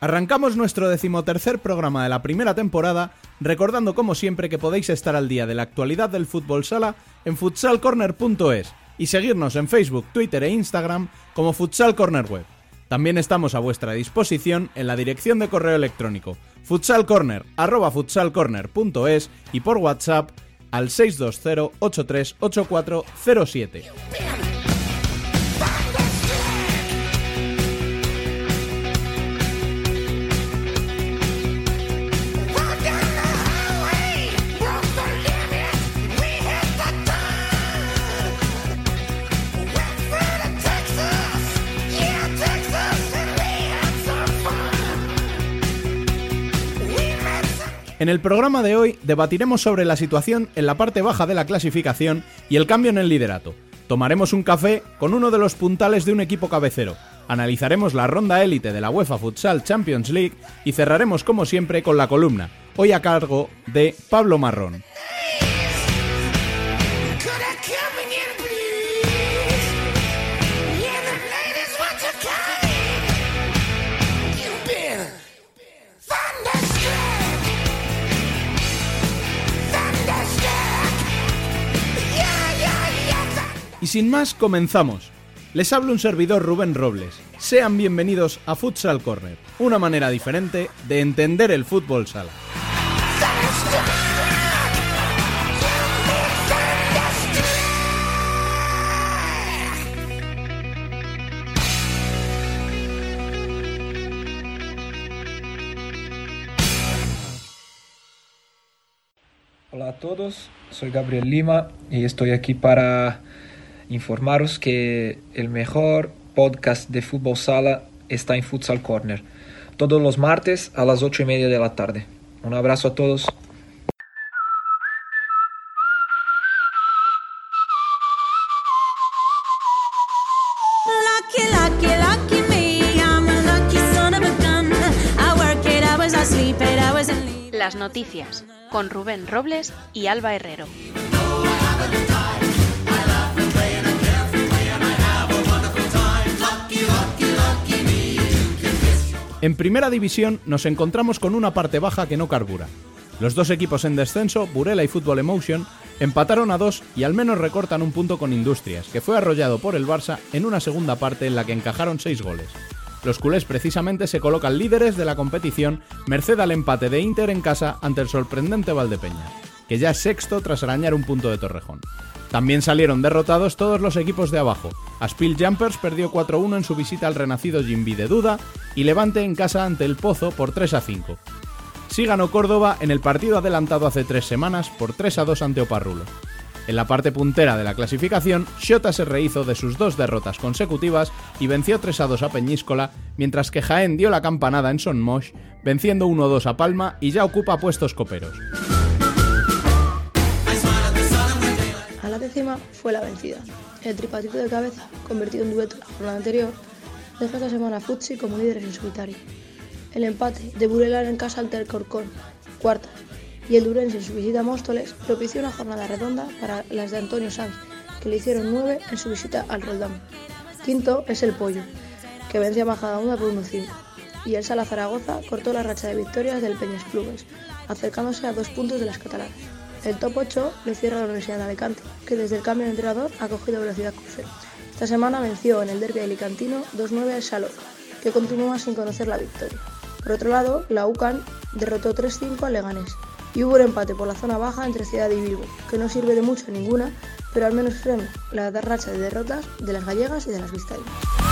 Arrancamos nuestro decimotercer programa de la primera temporada, recordando como siempre que podéis estar al día de la actualidad del fútbol sala en futsalcorner.es y seguirnos en Facebook, Twitter e Instagram como Futsal Corner Web. También estamos a vuestra disposición en la dirección de correo electrónico futsalcorner@futsalcorner.es y por WhatsApp al 620 838407. En el programa de hoy debatiremos sobre la situación en la parte baja de la clasificación y el cambio en el liderato. Tomaremos un café con uno de los puntales de un equipo cabecero. Analizaremos la ronda élite de la UEFA Futsal Champions League y cerraremos como siempre con la columna, hoy a cargo de Pablo Marrón. Sin más, comenzamos. Les habla un servidor Rubén Robles. Sean bienvenidos a Futsal Corner, una manera diferente de entender el fútbol sala. Hola a todos, soy Gabriel Lima y estoy aquí para informaros que el mejor podcast de fútbol sala está en Futsal Corner, todos los martes a las 8 y media de la tarde. Un abrazo a todos. Las noticias, con Rubén Robles y Alba Herrero. En primera división nos encontramos con una parte baja que no carbura. Los dos equipos en descenso, Burela y Fútbol Emotion, empataron a dos y al menos recortan un punto con Industrias, que fue arrollado por el Barça en una segunda parte en la que encajaron seis goles. Los culés precisamente se colocan líderes de la competición merced al empate de Inter en casa ante el sorprendente Valdepeña, que ya es sexto tras arañar un punto de Torrejón. También salieron derrotados todos los equipos de abajo. Aspil Jumpers perdió 4-1 en su visita al renacido Jimby de Duda y Levante en casa ante el Pozo por 3-5. Sí ganó Córdoba en el partido adelantado hace tres semanas por 3-2 ante Oparrulo. En la parte puntera de la clasificación, Xota se rehizo de sus dos derrotas consecutivas y venció 3-2 a Peñíscola, mientras que Jaén dio la campanada en Son Moix, venciendo 1-2 a Palma y ya ocupa puestos coperos. Fue la vencida. El tripatito de cabeza, convertido en dueto la jornada anterior, deja esta semana a Futsi como líderes en solitario. El empate de Burela en casa ante el Corcón, cuarta, y el Durense en su visita a Móstoles propició una jornada redonda para las de Antonio Sanz, que le hicieron nueve en su visita al Roldán. Quinto es el Pollo, que vence a Majadahonda por 1-5, y el Sala Zaragoza cortó la racha de victorias del Peñas Clubes, acercándose a dos puntos de las catalanas. El top 8 le cierra la Universidad de Alicante, que desde el cambio de entrenador ha cogido velocidad crucero. Esta semana venció en el derby alicantino 2-9 al Salor, que continúa sin conocer la victoria. Por otro lado, la UCAN derrotó 3-5 al Leganés, y hubo un empate por la zona baja entre Ciudad y Bilbo, que no sirve de mucho a ninguna, pero al menos frena la racha de derrotas de las gallegas y de las vizcaínas.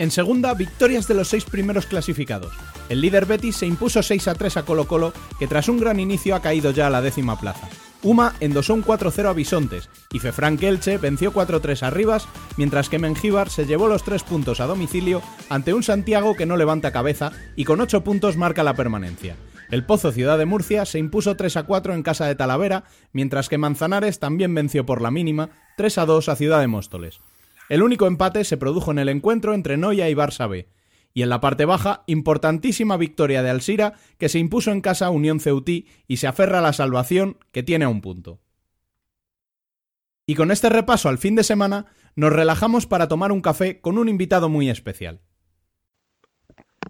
En segunda, victorias de los seis primeros clasificados. El líder Betis se impuso 6 a 3 a Colo Colo, que tras un gran inicio ha caído ya a la décima plaza. Uma endosó un 4-0 a Bisontes y Fefranc Elche venció 4-3 a Rivas, mientras que Mengíbar se llevó los 3 puntos a domicilio ante un Santiago que no levanta cabeza y con 8 puntos marca la permanencia. El Pozo Ciudad de Murcia se impuso 3 a 4 en casa de Talavera, mientras que Manzanares también venció por la mínima 3 a 2 a Ciudad de Móstoles. El único empate se produjo en el encuentro entre Noya y Barça B. Y en la parte baja, importantísima victoria de Alsira, que se impuso en casa Unión Ceutí y se aferra a la salvación, que tiene a un punto. Y con este repaso al fin de semana, nos relajamos para tomar un café con un invitado muy especial.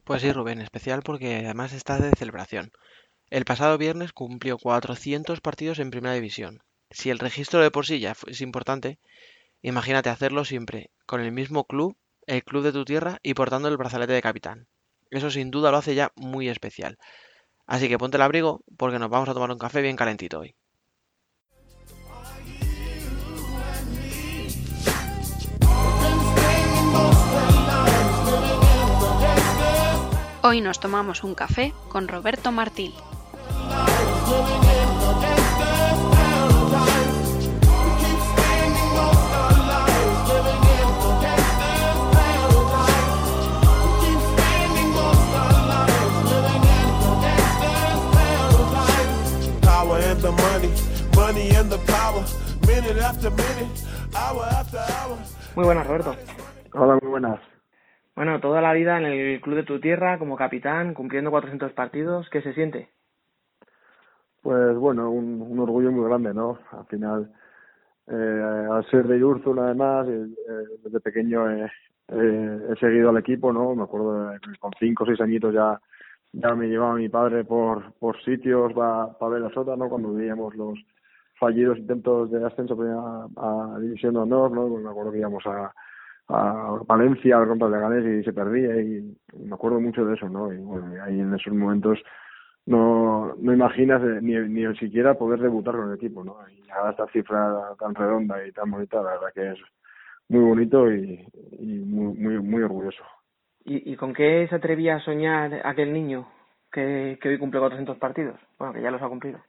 Pues sí, Rubén, especial porque además está de celebración. El pasado viernes cumplió 400 partidos en Primera División. Si el registro de por sí ya es importante, imagínate hacerlo siempre con el mismo club el club de tu tierra y portando el brazalete de capitán. Eso sin duda lo hace ya muy especial. Así que ponte el abrigo porque nos vamos a tomar un café bien calentito hoy. Hoy nos tomamos un café con Roberto Martil. And the money, money and the power. Minute after minute, hour after hour. Muy buenas, Roberto. Hola, muy buenas. Bueno, toda la vida en el club de tu tierra como capitán, cumpliendo 400 partidos, ¿qué se siente? Pues bueno, un, un orgullo muy grande, ¿no? Al final, eh, al ser de Irurzun, además, eh, eh, desde pequeño eh, eh, he seguido al equipo, ¿no? Me acuerdo con cinco o seis añitos ya ya me llevaba mi padre por por sitios para ver la sota, ¿no? Cuando veíamos los fallidos intentos de ascenso a, a División de Honor, ¿no? Pues me acuerdo que íbamos a, a Valencia a ver contra Leganés y se perdía y me acuerdo mucho de eso, ¿no? Y bueno, ahí en esos momentos no, no imaginas eh, ni, ni siquiera poder debutar con el equipo, ¿no? Y a esta cifra tan redonda y tan bonita, la verdad que es muy bonito y, y muy, muy, muy orgulloso. ¿Y, ¿Y con qué se atrevía a soñar aquel niño que, que hoy cumple 400 partidos? Bueno, que ya los ha cumplido.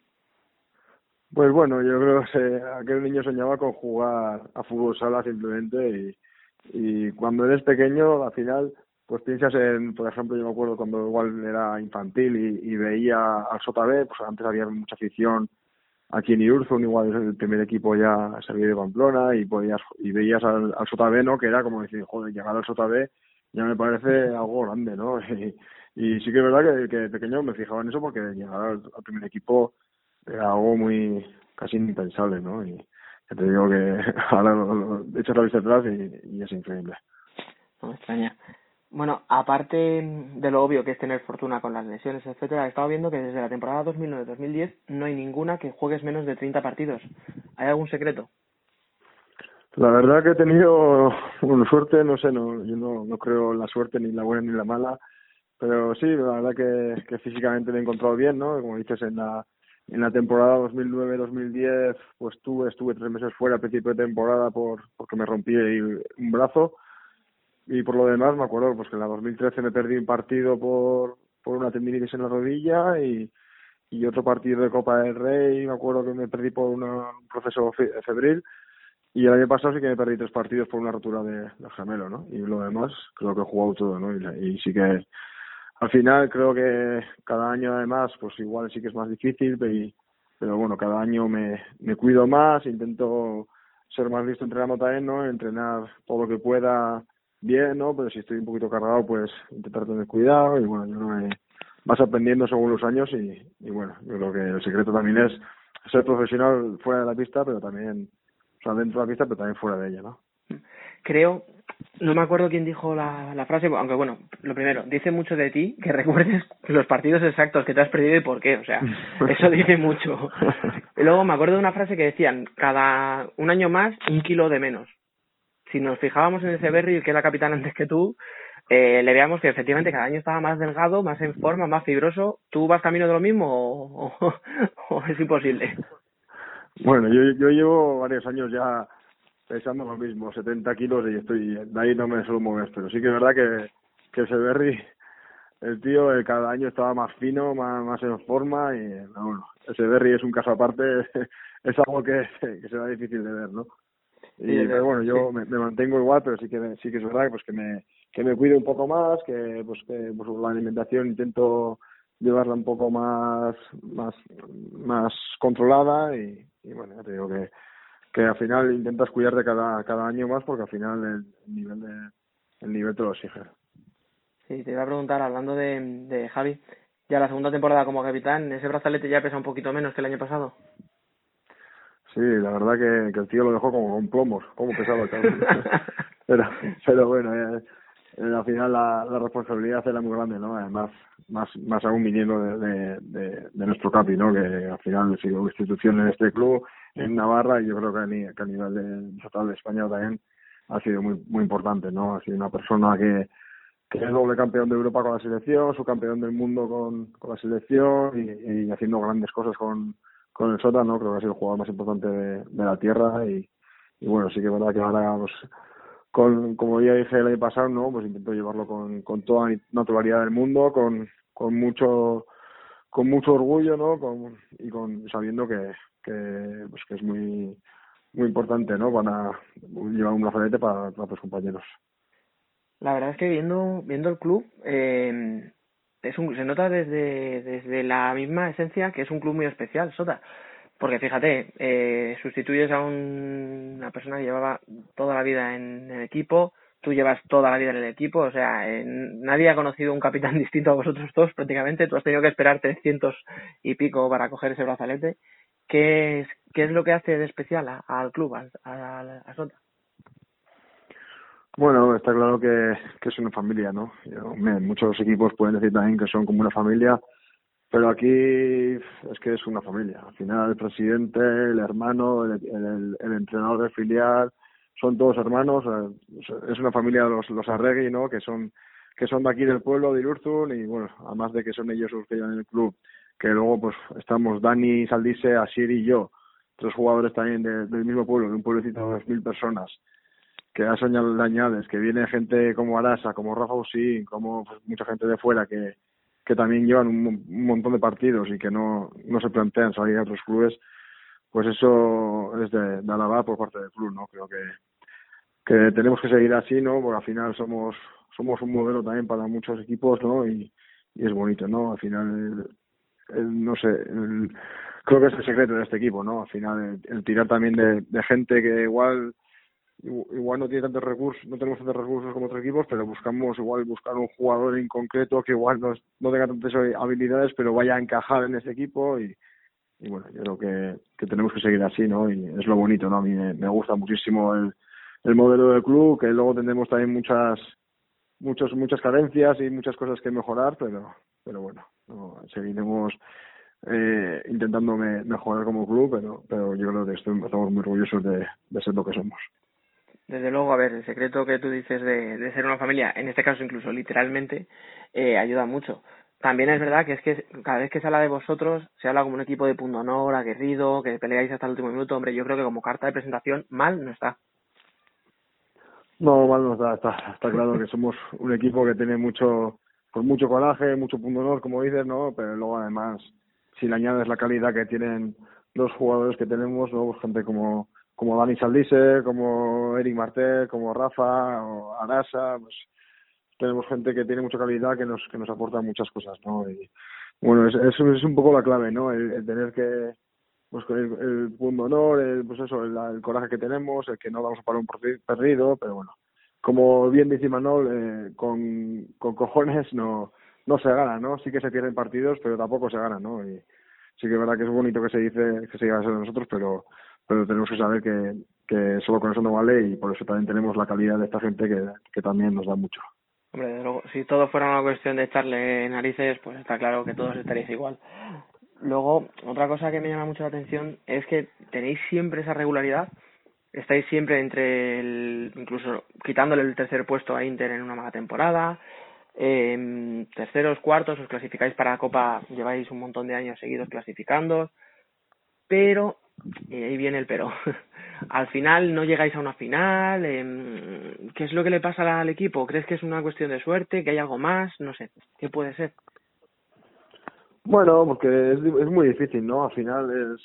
Pues bueno, yo creo que aquel niño soñaba con jugar a fútbol sala simplemente y, y cuando eres pequeño al final pues piensas en, por ejemplo, yo me acuerdo cuando igual era infantil y, y veía al Sota B, pues antes había mucha afición aquí en Irurzun, igual el primer equipo ya salía de Pamplona y podías y veías al, al Sota B, ¿no? Que era como decir, joder, llegar al Sota B ya me parece algo grande, ¿no? Y, y sí que es verdad que, que de pequeño me fijaba en eso porque llegar al, al primer equipo era algo muy casi impensable, ¿no? Y ya te digo que ahora lo, lo, he hecho la vista atrás y, y es increíble. No me extraña. Bueno, aparte de lo obvio que es tener fortuna con las lesiones, etcétera, he estado viendo que desde la temporada 2009-2010 no hay ninguna que juegues menos de 30 partidos. ¿Hay algún secreto? La verdad que he tenido suerte, no sé, no, yo no, no creo la suerte ni la buena ni la mala, pero sí, la verdad que, físicamente me he encontrado bien, ¿no? Como dices, en la, en la temporada 2009-2010, pues tuve, estuve tres meses fuera a principio de temporada por, porque me rompí un brazo y por lo demás me acuerdo pues que en la 2013 me perdí un partido por, por una tendinitis en la rodilla y, y otro partido de Copa del Rey, me acuerdo que me perdí por una- un proceso fe- febril y el año pasado sí que me perdí tres partidos por una rotura de, del gemelo, ¿no? Y lo demás creo que he jugado todo, ¿no? Y, y sí que al final creo que cada año además pues igual sí que es más difícil pero, bueno cada año me, me cuido más intento ser más listo entrenando también no entrenar todo lo que pueda bien no pero si estoy un poquito cargado pues intentar tener cuidado y bueno yo creo que vas aprendiendo según los años y, y bueno yo creo que el secreto también es ser profesional fuera de la pista pero también o sea dentro de la pista pero también fuera de ella no Creo, no me acuerdo quién dijo la, la frase, aunque bueno, lo primero, dice mucho de ti que recuerdes los partidos exactos que te has perdido y por qué, o sea, eso dice mucho. Y luego me acuerdo de una frase que decían, cada un año más, un kilo de menos. Si nos fijábamos en ese Berry, que era capitán antes que tú, eh, le veamos que efectivamente cada año estaba más delgado, más en forma, más fibroso. ¿Tú vas camino de lo mismo o, o- o es imposible? Bueno, yo, yo llevo varios años ya pesando lo mismo, 70 kilos y estoy, de ahí no me suelo mover, pero sí que es verdad que, que ese Berry el tío eh, cada año estaba más fino, más, más en forma y bueno, ese Berry es un caso aparte, es algo que, que será difícil de ver, ¿no? Y, Sí, pero bueno, yo sí. me, me mantengo igual, pero sí que sí que es verdad que, pues que me que me cuide un poco más, que pues que pues, la alimentación intento llevarla un poco más más más controlada y, y bueno, ya te digo que que al final intentas cuidarte cada cada año más porque al final el nivel de el nivel te lo exige. Sí, te iba a preguntar, hablando de, de Javi, ya la segunda temporada como capitán, ese brazalete ya pesa un poquito menos que el año pasado. Sí, la verdad que, que el tío lo dejó como con plomos, como pesado el pero, pero bueno, eh, al final la, responsabilidad era muy grande, ¿no? Además, más, más aún viniendo de, de, nuestro capi, ¿no? Que al final sido institución en este club, en Navarra, y yo creo que a, ni- que a nivel de, total de España también ha sido muy, muy importante, ¿no? Ha sido una persona que, que es doble campeón de Europa con la selección, subcampeón del mundo con, con la selección y, haciendo grandes cosas con, con el Sota, ¿no? Creo que ha sido el jugador más importante de, de la tierra y, y bueno, sí que es verdad que ahora, pues, con, como ya dije el año pasado, ¿no? Pues intento llevarlo con, con toda la naturalidad del mundo, con, con mucho con mucho orgullo, ¿no? Con, y con sabiendo que, que, pues que es muy muy importante, ¿no? Para llevar un brazalete para, para tus compañeros. La verdad es que viendo viendo el club eh, es un, se nota desde desde la misma esencia que es un club muy especial, Sota. Porque fíjate, eh, sustituyes a un- una persona que llevaba toda la vida en el equipo, tú llevas toda la vida en el equipo, o sea, eh, nadie ha conocido un capitán distinto a vosotros dos prácticamente, tú has tenido que esperar 300 y pico para coger ese brazalete. ¿Qué es, qué es lo que hace de especial al club, a, a Sota? Bueno, está claro que, es una familia, ¿no? Yo- hombre, muchos equipos pueden decir también que son como una familia, pero aquí es que es una familia. Al final el presidente, el hermano, el, el, entrenador del filial, son todos hermanos. Es una familia los, los Arregui, ¿no? Que son que son de aquí del pueblo de Irurzun y bueno, además de que son ellos los que llevan el club, que luego pues estamos Dani, Saldise, Asir y yo, tres jugadores también de- del mismo pueblo, de un pueblecito de dos mil personas que a eso le añades que viene gente como Arasa, como Rafa Usín, como pues, mucha gente de fuera que, que también llevan un, mon- un montón de partidos y que no, no se plantean salir a otros clubes, pues eso es de, de alabar por parte del club, ¿no? Creo que, que tenemos que seguir así, ¿no? Porque al final somos somos un modelo también para muchos equipos, ¿no? Y, y es bonito, ¿no? Al final, el- no sé, el- creo que es el secreto de este equipo, ¿no? Al final, el, tirar también de, gente que igual igu- igual no tiene tantos recursos, no tenemos tantos recursos como otros equipos, pero buscamos igual buscar un jugador en concreto que igual no, no tenga tantas habilidades, pero vaya a encajar en ese equipo y, bueno, yo creo que, que tenemos que seguir así, ¿no? Y es lo bonito, ¿no? A mí me, gusta muchísimo el, el modelo del club, que luego tendremos también muchas muchos muchas carencias y muchas cosas que mejorar, pero pero bueno, no, seguiremos eh, intentando me- mejorar como club, pero pero yo creo que estoy- estamos muy orgullosos de ser lo que somos. Desde luego, a ver, el secreto que tú dices de, ser una familia, en este caso incluso literalmente, eh, ayuda mucho. También es verdad que es que cada vez que se habla de vosotros, se habla como un equipo de punto honor, aguerrido, que peleáis hasta el último minuto. Hombre, yo creo que como carta de presentación, mal no está. No, mal no está, está, está claro que somos un equipo que tiene mucho, pues mucho coraje, mucho punto honor, como dices, ¿no? Pero luego además, si le añades la calidad que tienen los jugadores que tenemos, ¿no? Pues gente como, como Dani Saldise, como Eric Martel, como Rafa o Arasa, pues tenemos gente que tiene mucha calidad que nos, que nos aporta muchas cosas, ¿no? Y bueno, es, es, un poco la clave, ¿no? El, tener que, pues el, el punto honor, el, pues eso, el, coraje que tenemos, el que no vamos a parar un perdi- perdido, pero bueno, como bien dice Manol, eh, con, con cojones no, no se gana, ¿no? Sí que se pierden partidos, pero tampoco se gana, ¿no? Y sí que es verdad que es bonito que se dice que se diga eso de nosotros, pero, pero tenemos que saber que, que solo con eso no vale y por eso también tenemos la calidad de esta gente que, también nos da mucho. Hombre, desde luego, si todo fuera una cuestión de echarle narices, pues está claro que todos estaréis igual. Luego, otra cosa que me llama mucho la atención es que tenéis siempre esa regularidad. Estáis siempre entre el, incluso quitándole el tercer puesto a Inter en una mala temporada. Eh, terceros, cuartos, os clasificáis para la Copa, lleváis un montón de años seguidos clasificando. Pero, y ahí viene el pero, al final no llegáis a una final. em, ¿Qué es lo que le pasa al equipo? ¿Crees que es una cuestión de suerte? ¿Que hay algo más? No sé. ¿Qué puede ser? Bueno, porque es, es muy difícil, ¿no? Al final es,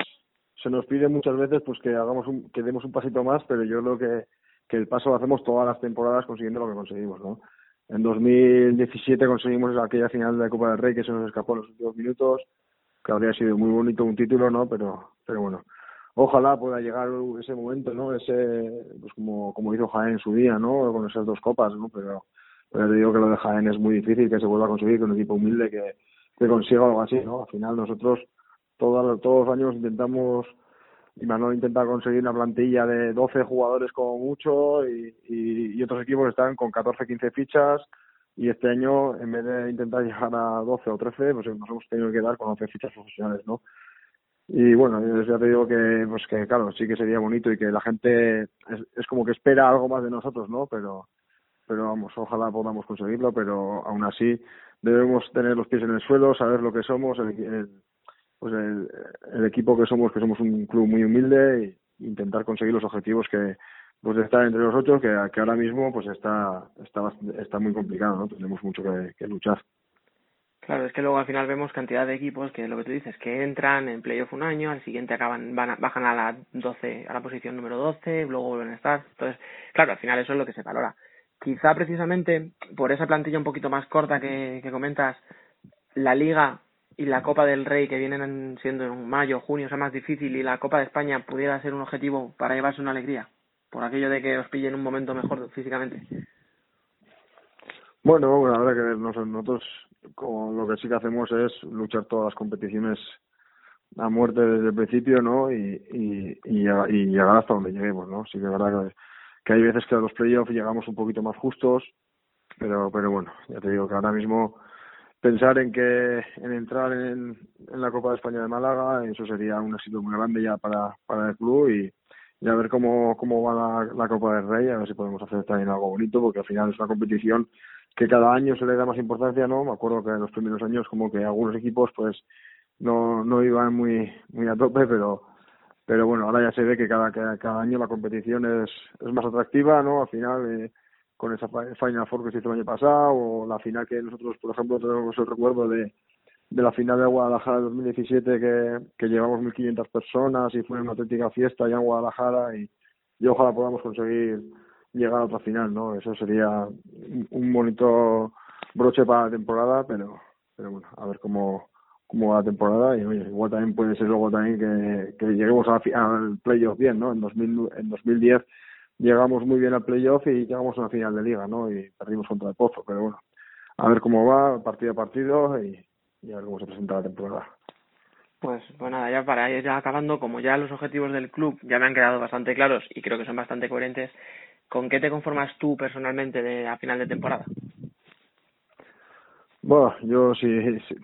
se nos pide muchas veces pues que hagamos un, que demos un pasito más, pero yo creo que, que el paso lo hacemos todas las temporadas consiguiendo lo que conseguimos, ¿no? En 2017 conseguimos aquella final de la Copa del Rey que se nos escapó en los últimos minutos, que habría sido muy bonito un título, ¿no? Pero, pero bueno, ojalá pueda llegar ese momento, ¿no? Ese, pues como, como hizo Jaén en su día, ¿no? Con esas dos copas, ¿no? Pero, pero te digo que lo de Jaén es muy difícil que se vuelva a conseguir con un equipo humilde que, que consiga algo así, ¿no? Al final nosotros todos, todos los años intentamos, y Manuel intenta conseguir una plantilla de 12 jugadores como mucho y, y, y otros equipos están con 14, 15 fichas y este año en vez de intentar llegar a 12 o 13, pues nos hemos tenido que quedar con 11 fichas profesionales, ¿no? Y bueno, ya te digo que, pues que claro, sí que sería bonito y que la gente es, es como que espera algo más de nosotros, ¿no? Pero, pero vamos, ojalá podamos conseguirlo, pero aún así debemos tener los pies en el suelo, saber lo que somos, el, el- pues el, el equipo que somos, que somos un club muy humilde e intentar conseguir los objetivos que pues de estar entre los ocho, que, que ahora mismo pues está, está, está muy complicado, ¿no? Tenemos mucho que luchar. Claro, es que luego al final vemos cantidad de equipos que lo que tú dices, que entran en playoff un año, al siguiente acaban, van bajan a la 12, a la posición número 12, luego vuelven a estar. Entonces, claro, al final eso es lo que se valora. Quizá precisamente por esa plantilla un poquito más corta que, comentas, la Liga y la Copa del Rey que vienen siendo en mayo, junio, sea más difícil y la Copa de España pudiera ser un objetivo para llevarse una alegría, por aquello de que os pille en un momento mejor físicamente. Bueno, bueno, habrá que Nosotros, como lo que sí que hacemos es luchar todas las competiciones a muerte desde el principio, ¿no? Y, y, y, llega- y llegar hasta donde lleguemos, ¿no? Sí que es verdad que, hay veces que a los playoffs llegamos un poquito más justos, pero, pero bueno, ya te digo que ahora mismo pensar en que en entrar en, en la Copa de España de Málaga, eso sería un éxito muy grande ya para, para el club y, y a ver cómo, cómo va la, la Copa del Rey, a ver si podemos hacer también algo bonito, porque al final es una competición que cada año se le da más importancia, ¿no? Me acuerdo que en los primeros años como que algunos equipos pues no, no iban muy, muy a tope, pero pero bueno, ahora ya se ve que cada, cada, año la competición es, es más atractiva, ¿no? Al final, eh, con esa fi- Final Four que se hizo el año pasado, o la final que nosotros, por ejemplo, tenemos el recuerdo de, de la final de Guadalajara 2017 que, que llevamos 1.500 personas y fue una auténtica fiesta allá en Guadalajara y, y ojalá podamos conseguir llegar a otra final, ¿no? Eso sería un- bonito broche para la temporada, pero, pero bueno, a ver cómo, cómo va la temporada y oye, igual también puede ser luego también que, lleguemos a al playoff bien, ¿no? En, 2000, en 2010 llegamos muy bien al playoff y llegamos a una final de liga, ¿no? Y perdimos contra el Pozo, pero bueno, a ver cómo va partido a partido y, y a ver cómo se presenta la temporada. Pues, pues nada, ya para ir ya acabando, como ya los objetivos del club ya me han quedado bastante claros y creo que son bastante coherentes, ¿con qué te conformas tú personalmente de, a final de temporada? Bueno, yo sí,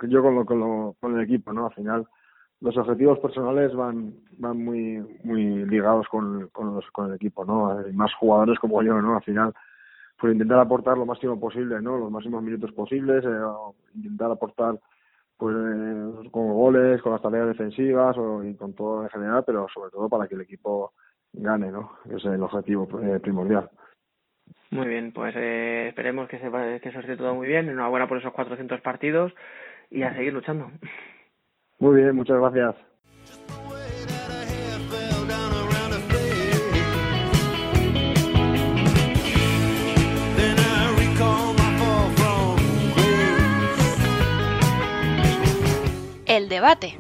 yo con, lo, con, lo, con el equipo, ¿no? Al final, los objetivos personales van van muy muy ligados con, con, los, con el equipo, ¿no? Hay más jugadores como yo, ¿no? Al final, pues intentar aportar lo máximo posible, ¿no? Los máximos minutos posibles, eh, intentar aportar pues eh, con goles, con las tareas defensivas o, y con todo en general, pero sobre todo para que el equipo gane, ¿no? Que es el objetivo eh, primordial. Muy bien, pues eh, esperemos que se, que se esté todo muy bien. Enhorabuena por esos 400 partidos y a seguir luchando. Muy bien, muchas gracias. El debate.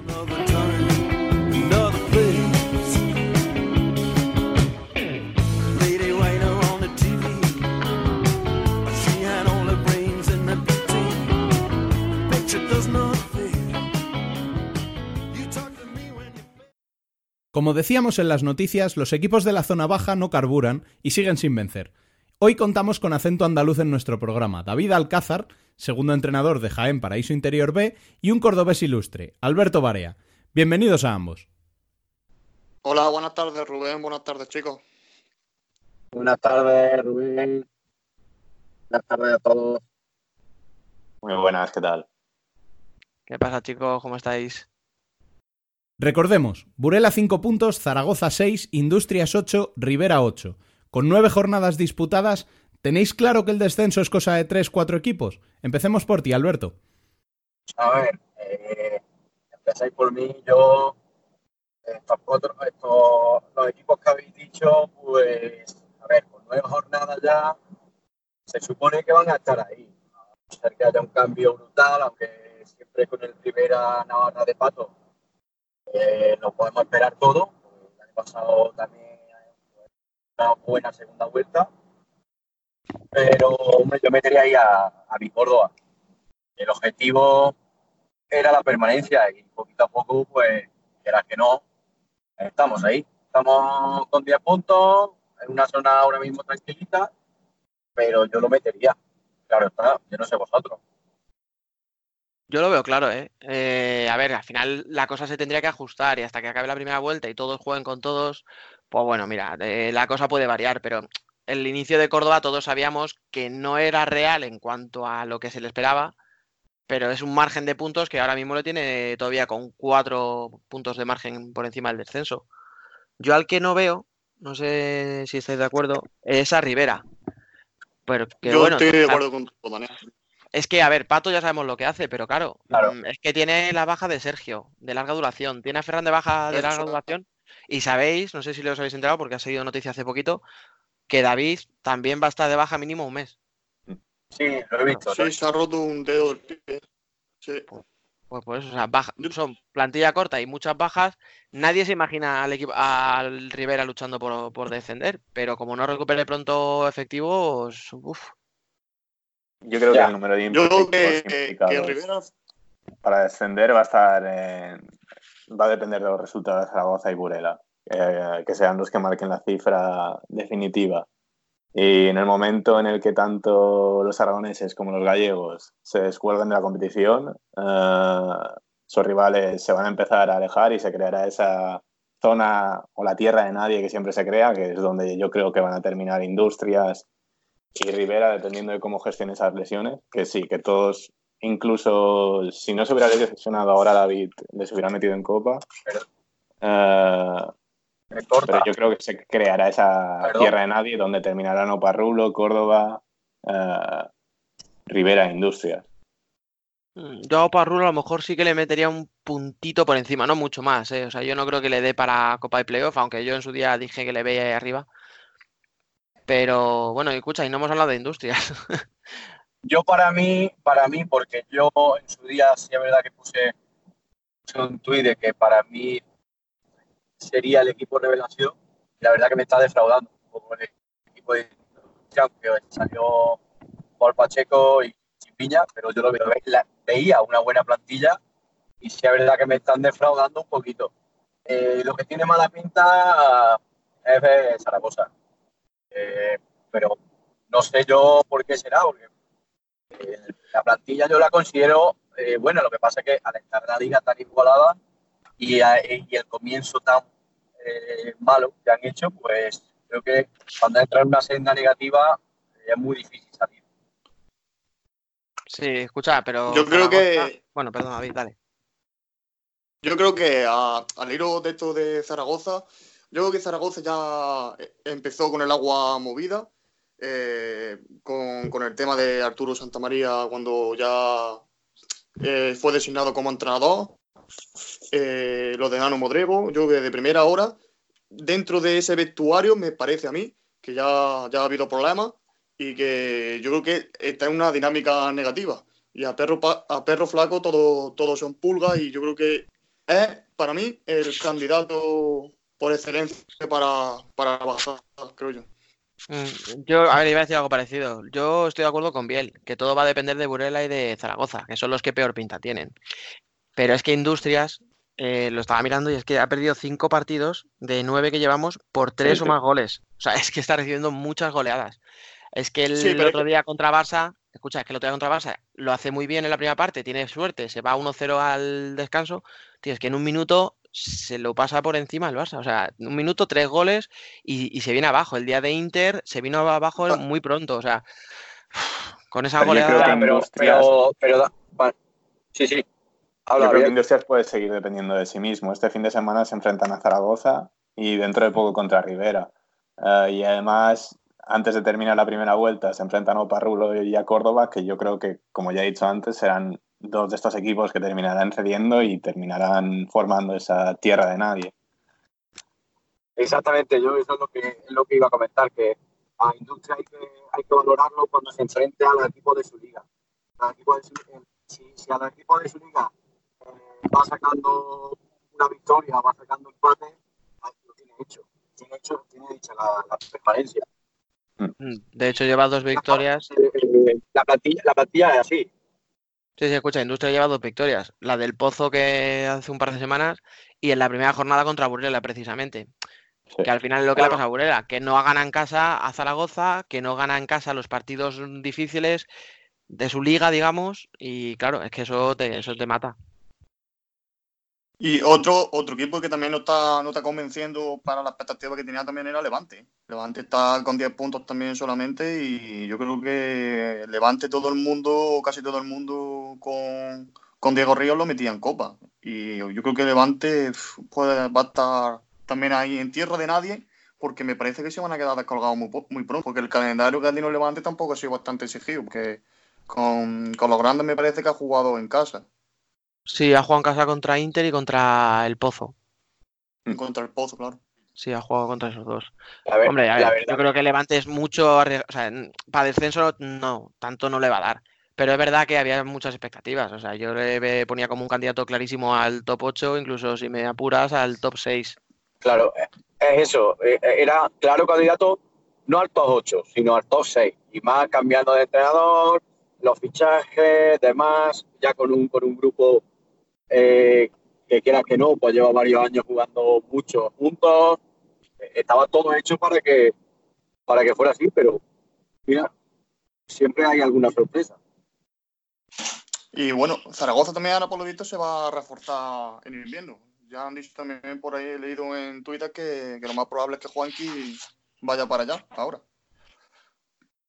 Como decíamos en las noticias, los equipos de la zona baja no carburan y siguen sin vencer. Hoy contamos con acento andaluz en nuestro programa, David Alcázar, segundo entrenador de Jaén Paraíso Interior B, y un cordobés ilustre, Alberto Barea. Bienvenidos a ambos. Hola, buenas tardes Rubén, buenas tardes chicos. Buenas tardes, Rubén. Buenas tardes a todos. Muy buenas, ¿qué tal? ¿Qué pasa, chicos? ¿Cómo estáis? Recordemos, Burela 5 puntos, Zaragoza 6, Industrias 8, Rivera 8. Con nueve jornadas disputadas, ¿tenéis claro que el descenso es cosa de 3-4 equipos? Empecemos por ti, Alberto. A ver, eh, empezáis por mí, yo, estos cuatro, estos, los equipos que habéis dicho, pues, a ver, con nueve jornadas ya, se supone que van a estar ahí. A ser que haya un cambio brutal, aunque siempre con el Rivera Navarra de Pato, eh, podemos esperar todo. El año pasado también una buena segunda vuelta. Pero hombre, yo metería ahí a, a mi Córdoba. El objetivo era la permanencia y poquito a poco, pues, era que no, estamos ahí. Estamos con 10 puntos, en una zona ahora mismo tranquilita, pero yo lo metería. Claro está, yo no sé vosotros. Yo lo veo claro, ¿eh? Eh, A ver, al final la cosa se tendría que ajustar y hasta que acabe la primera vuelta y todos jueguen con todos, pues bueno, mira, eh, la cosa puede variar, pero el inicio de Córdoba todos sabíamos que no era real en cuanto a lo que se le esperaba, pero es un margen de puntos que ahora mismo lo tiene todavía con cuatro puntos de margen por encima del descenso. Yo al que no veo, no sé si estáis de acuerdo, es a Rivera. Pero que Yo bueno, estoy de acuerdo con tu manera. Es que, a ver, Pato ya sabemos lo que hace, pero claro, Claro. mm, es que tiene la baja de Sergio, de larga duración. Tiene a Ferran de baja de larga duración. Y sabéis, no sé si lo os habéis enterado porque ha salido noticia hace poquito, que David también va a estar de baja mínimo un mes. Sí, lo he visto. Sí, se ha roto un dedo del pie. Sí. Pues por eso, o sea, baja- son plantilla corta y muchas bajas. Nadie se imagina al equipo, al Rivera luchando por, por descender, pero como no recupere pronto efectivos, uf. Yo creo Ya. que el número de Yo creo que, que Rivera para descender va a estar en- va a depender de los resultados de Zaragoza y Burela, eh, que sean los que marquen la cifra definitiva. Y en el momento en el que tanto los aragoneses como los gallegos se descuelguen de la competición, eh, sus rivales se van a empezar a alejar y se creará esa zona o la tierra de nadie que siempre se crea, que es donde yo creo que van a terminar industrias y Rivera, dependiendo de cómo gestione esas lesiones, que sí, que todos, incluso si no se hubiera lesionado ahora David, les hubiera metido en copa. Pero yo creo que se creará esa Perdón. tierra de nadie donde terminarán Oparrulo, Córdoba, eh, Rivera Industrias. Mm, Yo a Parrulo a lo mejor sí que le metería un puntito por encima, no mucho más, ¿eh? O sea, yo no creo que le dé para Copa y Playoff, aunque yo en su día dije que le veía ahí arriba. Pero bueno, escucha, y no hemos hablado de industrias. Yo para mí, para mí, porque yo en su día sí es verdad que puse, un tuit de que para mí sería el equipo revelación. La verdad que me está defraudando un poco el equipo de industria, aunque salió Paul Pacheco y Chipiña, pero yo lo veo, la- veía una buena plantilla y sí es verdad que me están defraudando un poquito. Eh, lo que tiene mala pinta es de Zaragoza. Eh, pero no sé yo por qué será, porque eh, la plantilla yo la considero eh, buena, lo que pasa es que al estar la liga tan igualada y, a- y el comienzo tan eh, malo que han hecho, pues creo que cuando entra en una senda negativa eh, es muy difícil salir. Sí, escucha, pero Yo creo que- Bueno, perdón, David, dale. Yo creo que a- al hilo de esto de Zaragoza, yo creo que Zaragoza ya eh, empezó con el agua movida, eh, con, el tema de Arturo Santamaría cuando ya eh, fue designado como entrenador, lo de Nano Modrevo, yo que de primera hora, dentro de ese vestuario me parece a mí que ya, ya ha habido problemas y que yo creo que está en una dinámica negativa. Y a perro, a perro flaco todo, todo son pulgas y yo creo que es para mí el candidato por excelencia para, para bajar, creo yo. Mm, Yo, a ver, iba a decir algo parecido. Yo estoy de acuerdo con Biel, que todo va a depender de Burela y de Zaragoza, que son los que peor pinta tienen. Pero es que Industrias, eh, lo estaba mirando y es que ha perdido cinco partidos de nueve que llevamos por tres o más goles. O sea, es que está recibiendo muchas goleadas. Es que el Sí, es otro día contra Barça, escucha, es que el otro día contra Barça lo hace muy bien en la primera parte, tiene suerte, se va 1-0 al descanso. Tío, es que en un minuto se lo pasa por encima el Barça. O sea, un minuto, tres goles y, y se viene abajo. El día de Inter se vino abajo Ah. muy pronto. O sea, con esa Pero goleada. pero, pero, pero va- sí, sí. Habla Yo creo que. Industrias puede seguir dependiendo de sí mismo. Este fin de semana se enfrentan a Zaragoza y dentro de poco contra Rivera. Eh, y además, antes de terminar la primera vuelta, se enfrentan a Oparrulo y a Córdoba, que yo creo que, como ya he dicho antes, serán dos de estos equipos que terminarán cediendo y terminarán formando esa tierra de nadie. Exactamente, yo eso es lo que, es lo que iba a comentar, que a Industria hay que, hay que valorarlo cuando se enfrente al equipo de su liga. Al equipo de su- eh, si, si al equipo de su liga eh, va sacando una victoria, va sacando empate, ahí lo tiene hecho. Tiene, hecho, tiene hecha la, la permanencia. Mm, De hecho, lleva dos victorias. La, plantilla, la plantilla es así. Sí, sí, escucha, Industria lleva dos victorias. La del Pozo que hace un par de semanas y en la primera jornada contra Burela, precisamente. Que al final es lo que le Claro. pasa a Burela, que no gana en casa a Zaragoza, que no gana en casa los partidos difíciles de su liga, digamos, y claro, es que eso te, eso te mata. Y otro, otro equipo que también no está, no está convenciendo para la expectativa que tenía también era Levante. Levante está con 10 puntos también solamente y yo creo que Levante todo el mundo, casi todo el mundo con, con Diego Ríos lo metía en copa. Y yo creo que Levante puede, va a estar también ahí en tierra de nadie porque me parece que se van a quedar descolgados muy, muy pronto porque el calendario que ha tenido Levante tampoco ha sido bastante exigido porque con, con los grandes me parece que ha jugado en casa. Sí, ha jugado en casa contra Inter y contra el Pozo. Contra el Pozo, claro. Sí, ha jugado contra esos dos. A ver, Hombre, a la ver, verdad yo creo que Levante es mucho o sea, para descenso no, tanto no le va a dar. Pero es verdad que había muchas expectativas. O sea, yo le ponía como un candidato clarísimo al top 8, incluso si me apuras, al top 6. Claro, eh, es eso. eh, Era claro candidato no al top 8, sino al top 6. Y más cambiando de entrenador, los fichajes, demás, ya con un, con un grupo eh, que quieras que no, pues lleva varios años jugando muchos juntos. Eh, Estaba todo hecho para que, para que fuera así, pero mira, siempre hay alguna sorpresa. Y bueno, Zaragoza también ahora por lo visto se va a reforzar en invierno. Ya han dicho también por ahí, he leído en Twitter que, que lo más probable es que Juanqui vaya para allá ahora.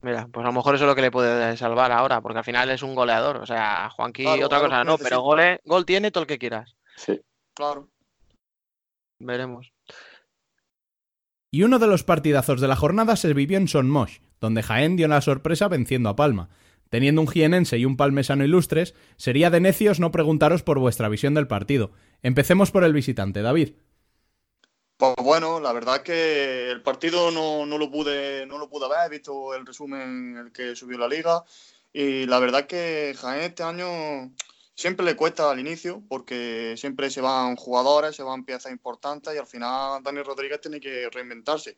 Mira, pues a lo mejor eso es lo que le puede salvar ahora, porque al final es un goleador. O sea, Juanqui, Claro, otra claro, cosa no, pero gole, gol tiene todo el que quieras. Sí. Claro. Veremos. Y uno de los partidazos de la jornada se vivió en Son Moix, donde Jaén dio la sorpresa venciendo a Palma. Teniendo un jienense y un palmesano ilustres, sería de necios no preguntaros por vuestra visión del partido. Empecemos por el visitante, David. Pues bueno, la verdad es que el partido no, no lo pude no lo pude ver, visto el resumen el que subió la liga. Y la verdad es que Jaén este año siempre le cuesta al inicio porque siempre se van jugadores, se van piezas importantes y al final Dani Rodríguez tiene que reinventarse.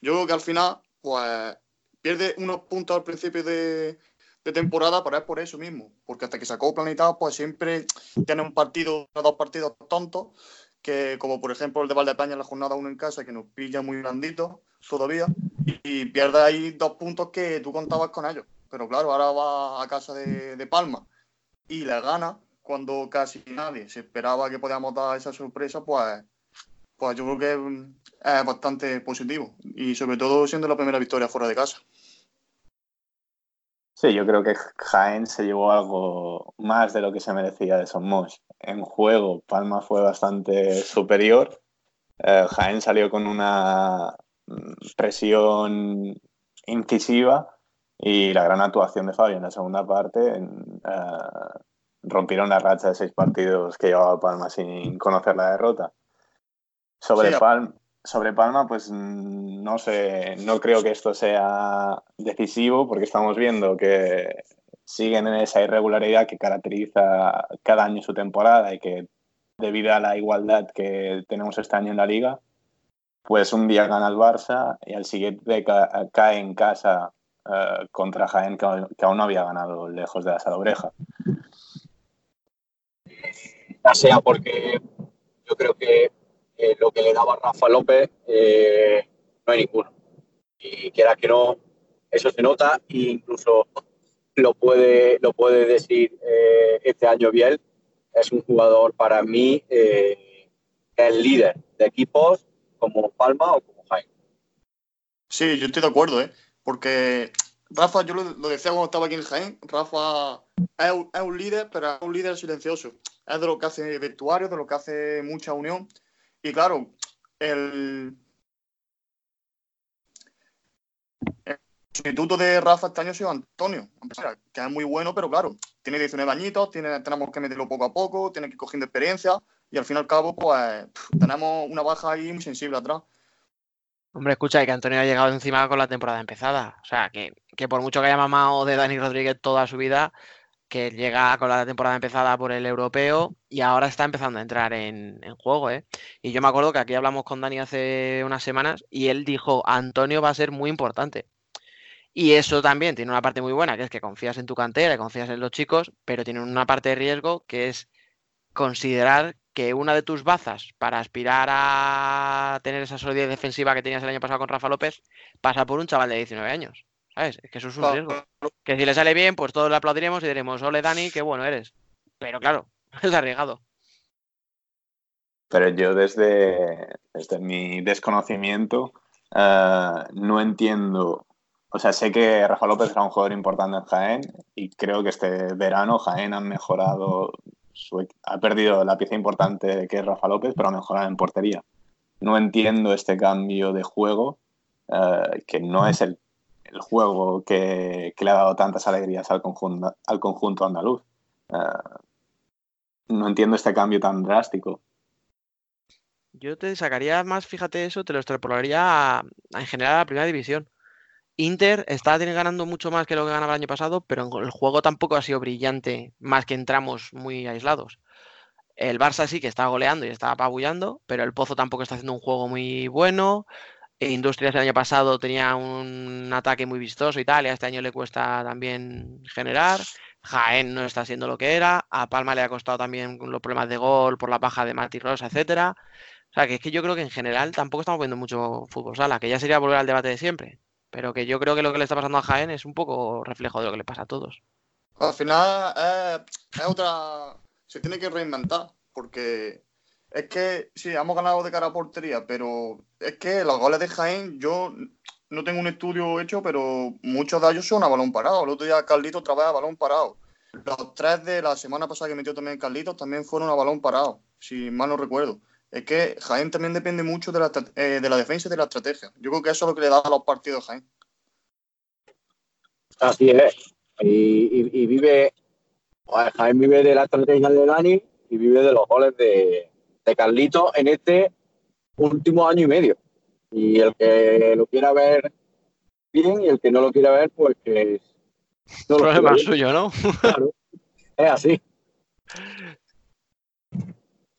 Yo creo que al final pues pierde unos puntos al principio de, temporada, pero es por eso mismo, porque hasta que se acoplan y tal, pues siempre tiene un partido, dos partidos tontos que como por ejemplo el de Valdepeña en la jornada 1 en casa, que nos pilla muy blandito todavía, y pierde ahí dos puntos que tú contabas con ellos. Pero claro, ahora va a casa de, Palma y le gana cuando casi nadie se esperaba que podíamos dar esa sorpresa, pues, pues yo creo que mm, es bastante positivo. Y sobre todo siendo la primera victoria fuera de casa. Sí, yo creo que Jaén se llevó algo más de lo que se merecía de Somos. En juego, Palma fue bastante superior. Eh, Jaén salió con una mm, presión incisiva y la gran actuación de Fabio en la segunda parte en, eh, rompieron la racha de seis partidos que llevaba Palma sin conocer la derrota. Sobre, Sí, Palma, sobre Palma, pues mm, no sé, no creo que esto sea decisivo porque estamos viendo que siguen en esa irregularidad que caracteriza cada año su temporada y que debido a la igualdad que tenemos este año en la liga, pues un día gana el Barça y al siguiente ca- cae en casa eh, contra Jaén que, que aún no había ganado lejos de la Salobreja. ya sea porque yo creo que eh, lo que le daba Rafa López eh, no hay ninguno. Y quiera que no, eso se nota e incluso lo puede, lo puede decir eh, este año Biel. Es un jugador para mí eh, el líder de equipos como Palma o como Jaén. Sí, yo estoy de acuerdo, ¿eh? Porque Rafa, yo lo, lo decía cuando estaba aquí en Jaén, Rafa es es un líder, pero es un líder silencioso. es de lo que hace vestuario, de lo que hace mucha unión. Y claro, el, sustituto de Rafa este año ha sido Antonio, que es muy bueno, pero claro, tiene 19 añitos, tiene, tenemos que meterlo poco a poco, tiene que ir cogiendo experiencia y al fin y al cabo, pues tenemos una baja ahí muy sensible atrás. Hombre, escucha, y que Antonio ha llegado encima con la temporada empezada. O sea, que, que por mucho que haya mamado de Dani Rodríguez toda su vida, que llega con la temporada empezada por el europeo y ahora está empezando a entrar en, juego, ¿eh? Y yo me acuerdo que aquí hablamos con Dani hace unas semanas y él dijo, Antonio va a ser muy importante. Y eso también tiene una parte muy buena, que es que confías en tu cantera confías en los chicos, pero tiene una parte de riesgo que es considerar que una de tus bazas para aspirar a tener esa solidez defensiva que tenías el año pasado con Rafa López pasa por un chaval de 19 años. ¿Sabes? Es que eso es un Claro. riesgo. Que si le sale bien, pues todos le aplaudiremos y diremos, ole Dani, qué bueno eres. Pero claro, es arriesgado. Pero yo desde, desde mi desconocimiento eh, no entiendo, o sea, sé que Rafa López era un jugador importante en Jaén y creo que este verano Jaén ha mejorado, su ha perdido la pieza importante que es Rafa López, pero ha mejorado en portería. No entiendo este cambio de juego, eh, que no es el, el juego que, le ha dado tantas alegrías al conjunto, al conjunto andaluz. Eh, no entiendo este cambio tan drástico. Yo te sacaría más, fíjate eso, te lo extrapolaría a- en general a la primera división. Inter está ganando mucho más que lo que ganaba el año pasado, pero el juego tampoco ha sido brillante, más que en tramos muy aislados. El Barça sí que está goleando y está apabullando, pero el Pozo tampoco está haciendo un juego muy bueno. E Industrias el año pasado tenía un ataque muy vistoso y tal, y a este año le cuesta también generar. Jaén no está siendo lo que era. A Palma le ha costado también los problemas de gol por la baja de Martí Rosa, etcétera. O sea, que es que yo creo que en general tampoco estamos viendo mucho fútbol sala, que ya sería volver al debate de siempre. Pero que yo creo que lo que le está pasando a Jaén es un poco reflejo de lo que le pasa a todos. Al final es, es otra. Se tiene que reinventar, porque es que sí, hemos ganado de cara a portería, pero es que los goles de Jaén, yo no tengo un estudio hecho, pero muchos de ellos son a balón parado. El otro día Carlitos otra vez a balón parado. Los tres de la semana pasada que metió también Carlitos también fueron a balón parado, si mal no recuerdo. Es que Jaén también depende mucho de la, eh, de la defensa y de la estrategia. Yo creo que eso es lo que le da a los partidos a Jaén. Así es. Y, y- y vive, pues, Jaén vive de la estrategia de Dani y vive de los goles de, de Carlito en este último año y medio. Y el que lo quiera ver bien y el que no lo quiera ver, pues que no Problema suyo, ¿no? Claro, es así.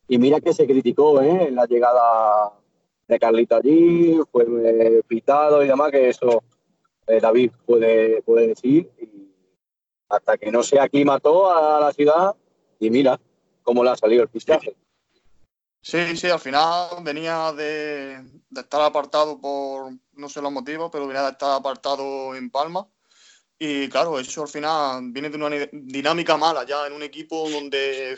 Y mira que se criticó ¿eh? en la llegada de Carlito allí, fue eh, pitado y demás, que eso eh, David puede, puede decir. Y hasta que no se aclimató a la ciudad, y mira cómo le ha salido el fichaje. Sí, sí, al final venía de, estar apartado por, no sé los motivos, pero venía de estar apartado en Palma. Y claro, eso al final viene de una dinámica mala ya en un equipo donde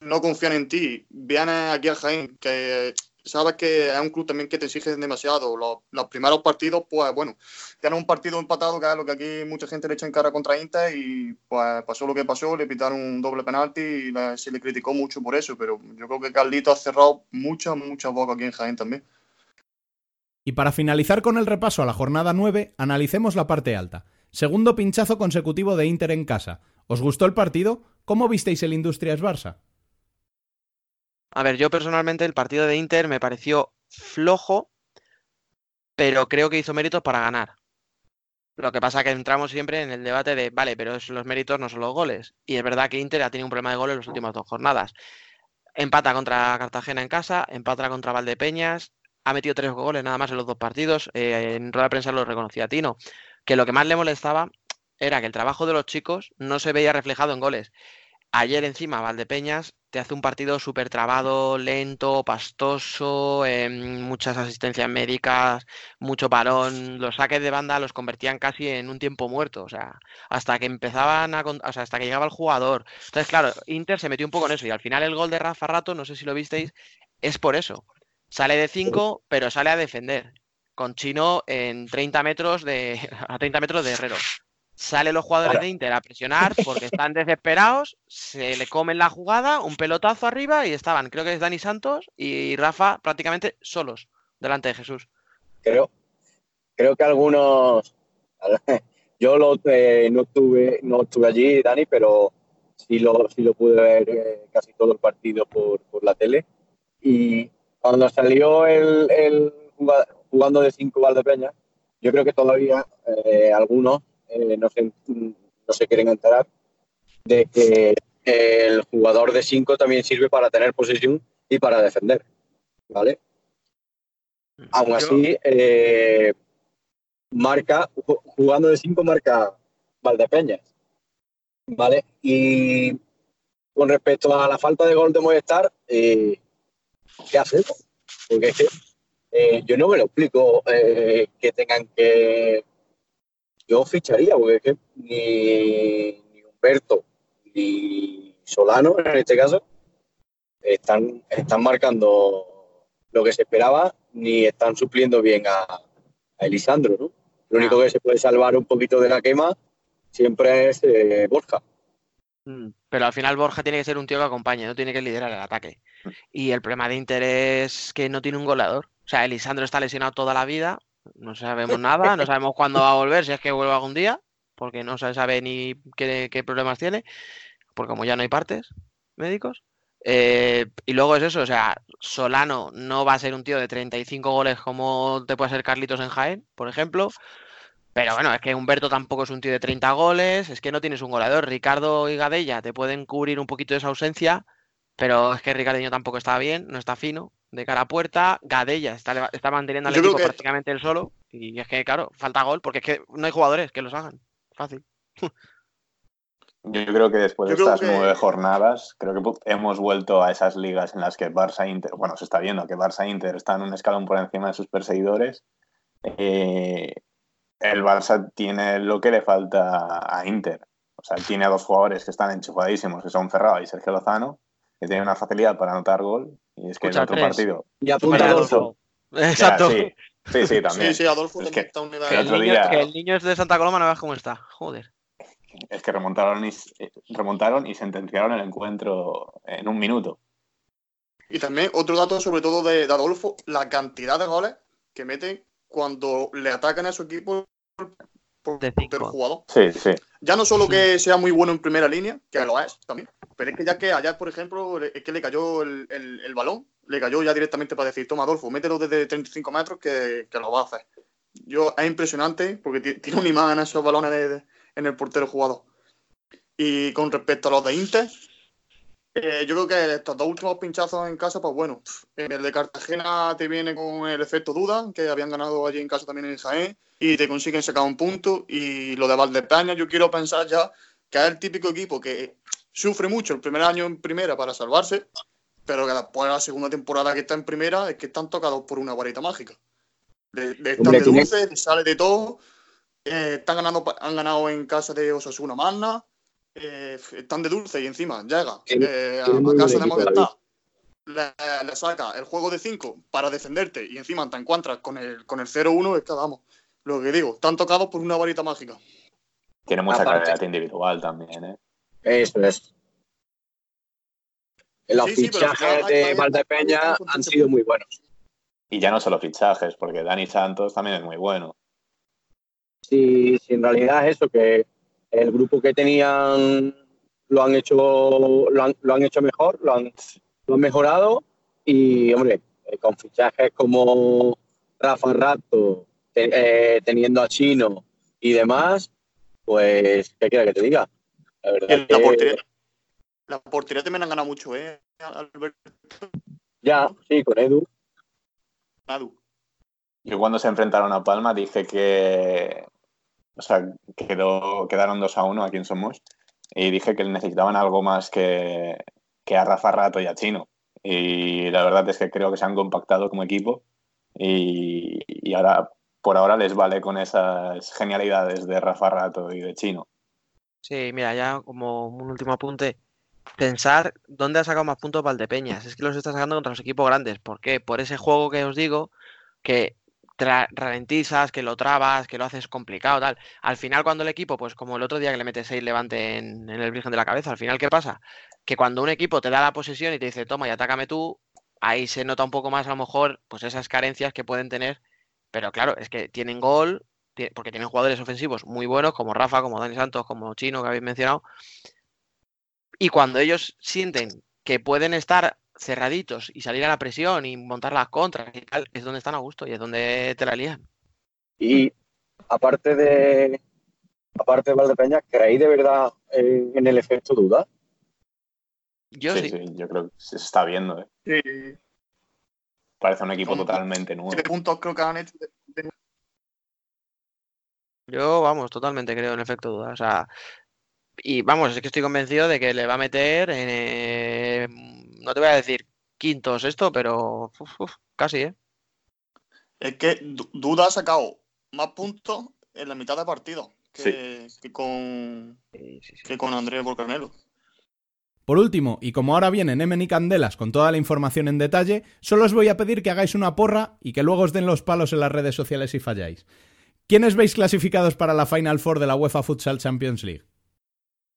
no confían en ti. Vienes aquí a Jaén, que sabes que es un club también que te exige demasiado. Los, primeros partidos, pues bueno, tienes un partido empatado, que es lo que aquí mucha gente le echa en cara contra Inter, y pues pasó lo que pasó, le pitaron un doble penalti y se le criticó mucho por eso, pero yo creo que Carlito ha cerrado muchas, muchas bocas aquí en Jaén también. Y para finalizar con el repaso a la jornada 9, analicemos la parte alta. Segundo pinchazo consecutivo de Inter en casa. ¿Os gustó el partido? ¿Cómo visteis el Industrias Barça? A ver, yo personalmente el partido de Inter me pareció flojo, pero creo que hizo méritos para ganar. Lo que pasa es que entramos siempre en el debate de, vale, pero los méritos no son los goles. Y es verdad que Inter ha tenido un problema de goles en las últimas dos jornadas. Empata contra Cartagena en casa, empata contra Valdepeñas, ha metido tres goles nada más en los dos partidos. eh, en rueda de prensa lo reconocía Tino, que lo que más le molestaba era que el trabajo de los chicos no se veía reflejado en goles. Ayer encima Valdepeñas te hace un partido súper trabado, lento, pastoso, em, muchas asistencias médicas, mucho parón. Los saques de banda los convertían casi en un tiempo muerto, o sea, hasta que empezaban a, o sea, hasta que llegaba el jugador. Entonces, claro, Inter se metió un poco en eso y al final el gol de Rafa Rato, no sé si lo visteis, es por eso. Sale de 5, pero sale a defender, con Chino en 30 metros de, a 30 metros de Herrero. Salen los jugadores Ahora. de Inter a presionar porque están desesperados, se le comen la jugada, un pelotazo arriba y estaban, creo que es Dani Santos y Rafa prácticamente solos delante de Jesús. creo, creo que algunos, yo lo, eh, no estuve, no estuve allí, Dani, pero sí lo, sí lo pude ver eh, casi todo el partido por, por la tele. Y cuando salió el, el juga- jugando de cinco Valdepeñas, yo creo que todavía eh, algunos eh, no, se, no se quieren enterar de que el jugador de cinco también sirve para tener posesión y para defender, ¿vale? Aún así, eh, marca, ju- jugando de 5 marca Valdepeñas. ¿Vale? Y con respecto a la falta de gol de Movistar, eh, ¿qué hacemos? Porque es que eh, yo no me lo explico eh, que tengan que. Yo ficharía, porque es que ni, ni Humberto ni Solano, en este caso, están, están marcando lo que se esperaba, ni están supliendo bien a, a Elisandro, ¿no? Lo único que se puede salvar un poquito de la quema siempre es eh, Borja. Mm, Pero al final Borja tiene que ser un tío que acompañe, no tiene que liderar el ataque. Y el problema de Inter es que no tiene un goleador. O sea, Elisandro está lesionado toda la vida, no sabemos nada, no sabemos cuándo va a volver, si es que vuelve algún día, porque no se sabe ni qué, problemas tiene, porque como ya no hay partes médicos. Eh, y luego es eso, o sea, Solano no va a ser un tío de 35 goles como te puede ser Carlitos en Jaén, por ejemplo. Pero bueno, es que Humberto tampoco es un tío de 30 goles, es que no tienes un goleador. Ricardo y Gadella te pueden cubrir un poquito de esa ausencia, pero es que Ricardiño tampoco está bien, no está fino de cara a puerta. Gadella está, manteniendo al Yo equipo que- prácticamente él solo. Y es que, claro, falta gol, porque es que no hay jugadores que los hagan. Fácil. Yo creo que después Yo de estas que- nueve jornadas, creo que hemos vuelto a esas ligas en las que Barça Inter, bueno, se está viendo que Barça Inter están un escalón por encima de sus perseguidores. Eh, el Barça tiene lo que le falta a Inter. O sea, tiene a dos jugadores que están enchufadísimos, que son Ferrao y Sergio Lozano, que tienen una facilidad para anotar gol. Y es que Escucha, el otro tres. partido. Y apunta Adolfo. Exacto. Ya, sí, sí, sí, también. Sí, sí, Adolfo Es que- está a un nivel. Que el niño, día- que el niño es de Santa Coloma, no veas cómo está. Joder. Es que remontaron y, eh, remontaron y sentenciaron el encuentro en un minuto. Y también otro dato, sobre todo de, de Adolfo, la cantidad de goles que mete cuando le atacan a su equipo por, De cinco. jugador. Sí, sí. Ya no solo que sea muy bueno en primera línea, que lo es también, pero es que ya que allá, por ejemplo, es que le cayó el, el- el balón, le cayó ya directamente para decir, toma Adolfo, mételo desde 35 metros que, que lo va a hacer. Yo, es impresionante porque ti- tiene un imán en esos balones de- de- en el portero jugador. Y con respecto a los de Inter, eh, yo creo que estos dos últimos pinchazos en casa, pues bueno, el de Cartagena te viene con el efecto duda, que habían ganado allí en casa también en Jaén, y te consiguen sacar un punto. Y lo de Valdepeña, yo quiero pensar ya que es el típico equipo que sufre mucho el primer año en primera para salvarse, pero que después de la segunda temporada que está en primera es que están tocados por una varita mágica. De, de estar Hombre, de dulce, sale de todo. eh, están ganando, han ganado en casa de Osasuna Magna. Eh, están de dulce y encima llega eh, a, casa de Movistar, le, le saca el juego de 5 para defenderte y encima te encuentras con el, con el 0-1, es que vamos, lo que digo, están tocados por una varita mágica. Tiene mucha Aparte. calidad individual también, ¿eh? Eso es. Los Sí, sí, pero fichajes de Valdepeña han sido muy buenos. Y ya no solo fichajes, porque Dani Santos también es muy bueno. Si, si en realidad es eso, que el grupo que tenían lo han hecho, lo han, lo han hecho mejor, lo han, lo han mejorado y, hombre, eh, con fichajes como Rafa Rato, te- eh, teniendo a Chino y demás, pues, ¿qué quiera que te diga? La verdad la que portería, la portería también han ganado mucho, ¿eh? Alberto ya, sí, con Edu, Nadu. Yo cuando se enfrentaron a Palma dije que. O sea, quedó, quedaron 2 a 1 aquí en Somos. Y dije que necesitaban algo más que, que a Rafa Rato y a Chino. Y la verdad es que creo que se han compactado como equipo. Y, y ahora, por ahora, les vale con esas genialidades de Rafa Rato y de Chino. Sí, mira, ya como un último apunte. Pensar dónde ha sacado más puntos Valdepeñas. Es que los está sacando contra los equipos grandes. ¿Por qué? Por ese juego que os digo, que ralentizas, que lo trabas, que lo haces complicado, tal. Al final, cuando el equipo, pues como el otro día que le metes 6 levante en, en el Virgen de la Cabeza, al final, ¿qué pasa? Que cuando un equipo te da la posesión y te dice, toma y atácame tú, ahí se nota un poco más a lo mejor pues esas carencias que pueden tener. Pero claro, es que tienen gol, porque tienen jugadores ofensivos muy buenos, como Rafa, como Dani Santos, como Chino, que habéis mencionado. Y cuando ellos sienten que pueden estar cerraditos y salir a la presión y montar las contras y tal, es donde están a gusto y es donde te la lían. Y aparte de aparte de Valdepeña, ¿creéis de verdad en, en el efecto duda? Yo sí, sí, yo creo que se está viendo. ¿eh? Sí. Parece un equipo totalmente nuevo. siete puntos creo que han hecho. de- de- Yo, vamos, totalmente creo en efecto duda. O sea, y vamos, es que estoy convencido de que le va a meter en, eh, no te voy a decir quinto o sexto, pero uf, uf, casi, ¿eh? Es que Du- Duda ha sacado más puntos en la mitad de partido que, que con, que con Andrés Volcanelo. Por último, y como ahora vienen Emen y Candelas con toda la información en detalle, solo os voy a pedir que hagáis una porra y que luego os den los palos en las redes sociales si falláis. ¿Quiénes veis clasificados para la Final Four de la UEFA Futsal Champions League?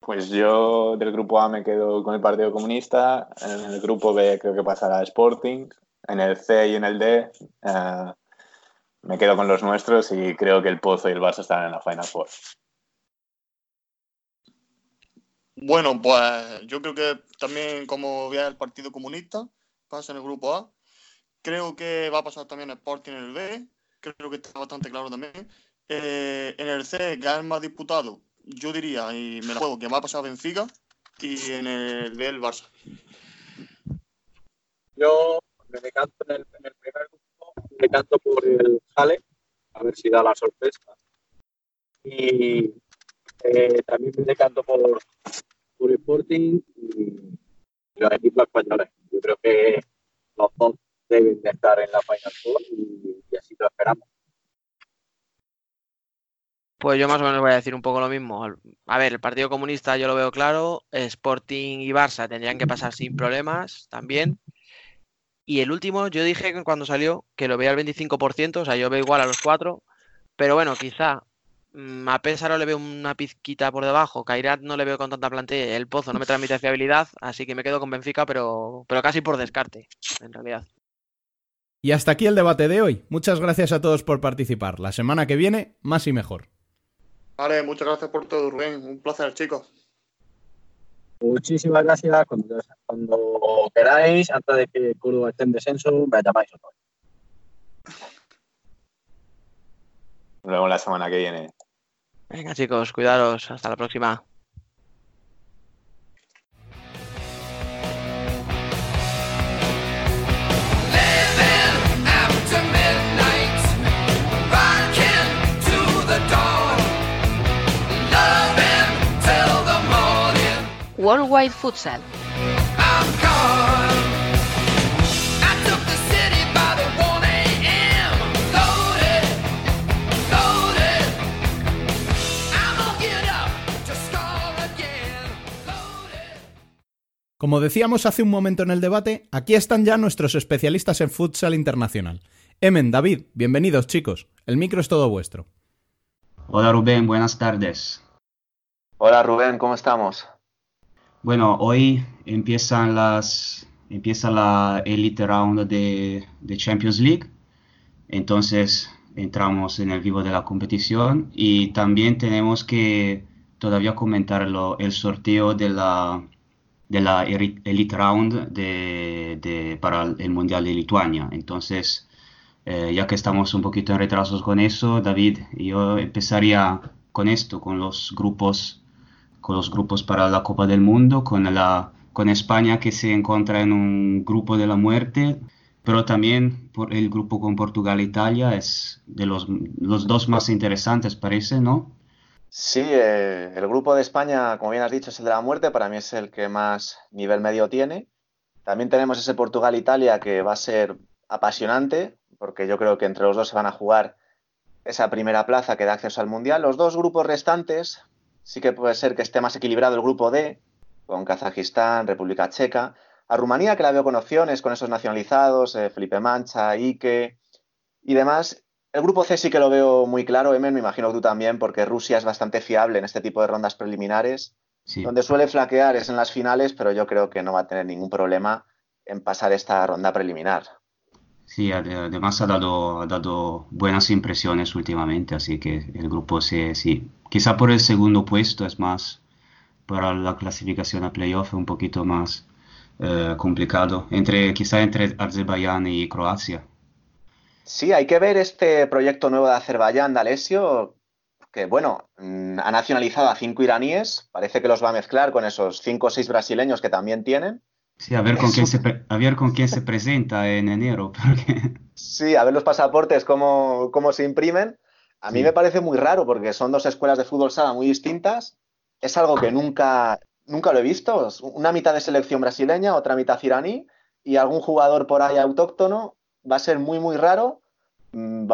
Pues yo del grupo A me quedo con el Partido Comunista, en el grupo B creo que pasará Sporting, en el C y en el D eh, me quedo con los nuestros y creo que el Pozo y el Barça estarán en la Final Four. Bueno, pues yo creo que también como vea el Partido Comunista, pasa en el grupo A. Creo que va a pasar también Sporting en el B. Creo que está bastante claro también. Eh, en el C, que es más disputado, yo diría, y me la juego, que va a pasar Benfica. Y en el D, el Barça. Yo me decanto en el, en el primer grupo, me decanto por el Jale, a ver si da la sorpresa. Y eh, también me decanto por, por Sporting y los equipos españoles. Yo creo que los dos deben de estar en la Final y, y así lo esperamos. Pues yo más o menos voy a decir un poco lo mismo. A ver, el Partido Comunista yo lo veo claro. Sporting y Barça tendrían que pasar sin problemas también. Y el último, yo dije cuando salió que lo veía al 25%, o sea, yo veo igual a los cuatro. Pero bueno, quizá mm, a Pesaro le veo una pizquita por debajo. Kairat no le veo con tanta plantilla. El Pozo no me transmite fiabilidad, así que me quedo con Benfica, pero, pero casi por descarte, en realidad. Y hasta aquí el debate de hoy. Muchas gracias a todos por participar. La semana que viene, más y mejor. Vale, muchas gracias por todo, Rubén. Un placer, chicos. Muchísimas gracias. Cuando, cuando queráis, antes de que Córdoba esté en descenso, me llamáis otra vez. Nos vemos la semana que viene. Venga, chicos, cuidaros. Hasta la próxima. Score again. Como decíamos hace un momento en el debate, aquí están ya nuestros especialistas en futsal internacional. Emen, David, bienvenidos chicos. El micro es todo vuestro. Hola Rubén, buenas tardes. Hola Rubén, ¿cómo estamos? Bueno, hoy empiezan las, empieza la Elite Round de, de Champions League. Entonces entramos en el vivo de la competición y también tenemos que todavía comentar lo- el sorteo de la, de la Elite Round de, de- para el Mundial de Lituania. Entonces, eh, ya que estamos un poquito en retrasos con eso, David, yo empezaría con esto, con los grupos con los grupos para la Copa del Mundo, con, la, con España que se encuentra en un grupo de la muerte, pero también por el grupo con Portugal e Italia es de los, los dos más interesantes, parece, ¿no? Sí, eh, el grupo de España, como bien has dicho, es el de la muerte. Para mí es el que más nivel medio tiene. También tenemos ese Portugal-Italia que va a ser apasionante, porque yo creo que entre los dos se van a jugar esa primera plaza que da acceso al Mundial. Los dos grupos restantes, sí que puede ser que esté más equilibrado el grupo D, con Kazajistán, República Checa. A Rumanía, que la veo con opciones, con esos nacionalizados, eh, Felipe Mancha, Ike y demás. El grupo C sí que lo veo muy claro, Emen, me imagino que tú también, porque Rusia es bastante fiable en este tipo de rondas preliminares. Sí. Donde suele flaquear es en las finales, pero yo creo que no va a tener ningún problema en pasar esta ronda preliminar. Sí, ade- además ha dado, ha dado buenas impresiones últimamente, así que el grupo C, sí. Quizá por el segundo puesto es más, para la clasificación a playoff un poquito más eh, complicado, entre, quizá entre Azerbaiyán y Croacia. Sí, hay que ver este proyecto nuevo de Azerbaiyán, de Alessio, que bueno, mm, ha nacionalizado a cinco iraníes, parece que los va a mezclar con esos cinco o seis brasileños que también tienen. Sí, a ver con quién se, pre- a ver con quién se presenta en enero, porque Sí, a ver los pasaportes, cómo, cómo se imprimen. A mí Sí. me parece muy raro porque son dos escuelas de fútbol sala muy distintas. Es algo que nunca, nunca lo he visto. Una mitad de selección brasileña, otra mitad iraní y algún jugador por ahí autóctono. Va a ser muy, muy raro. Mm,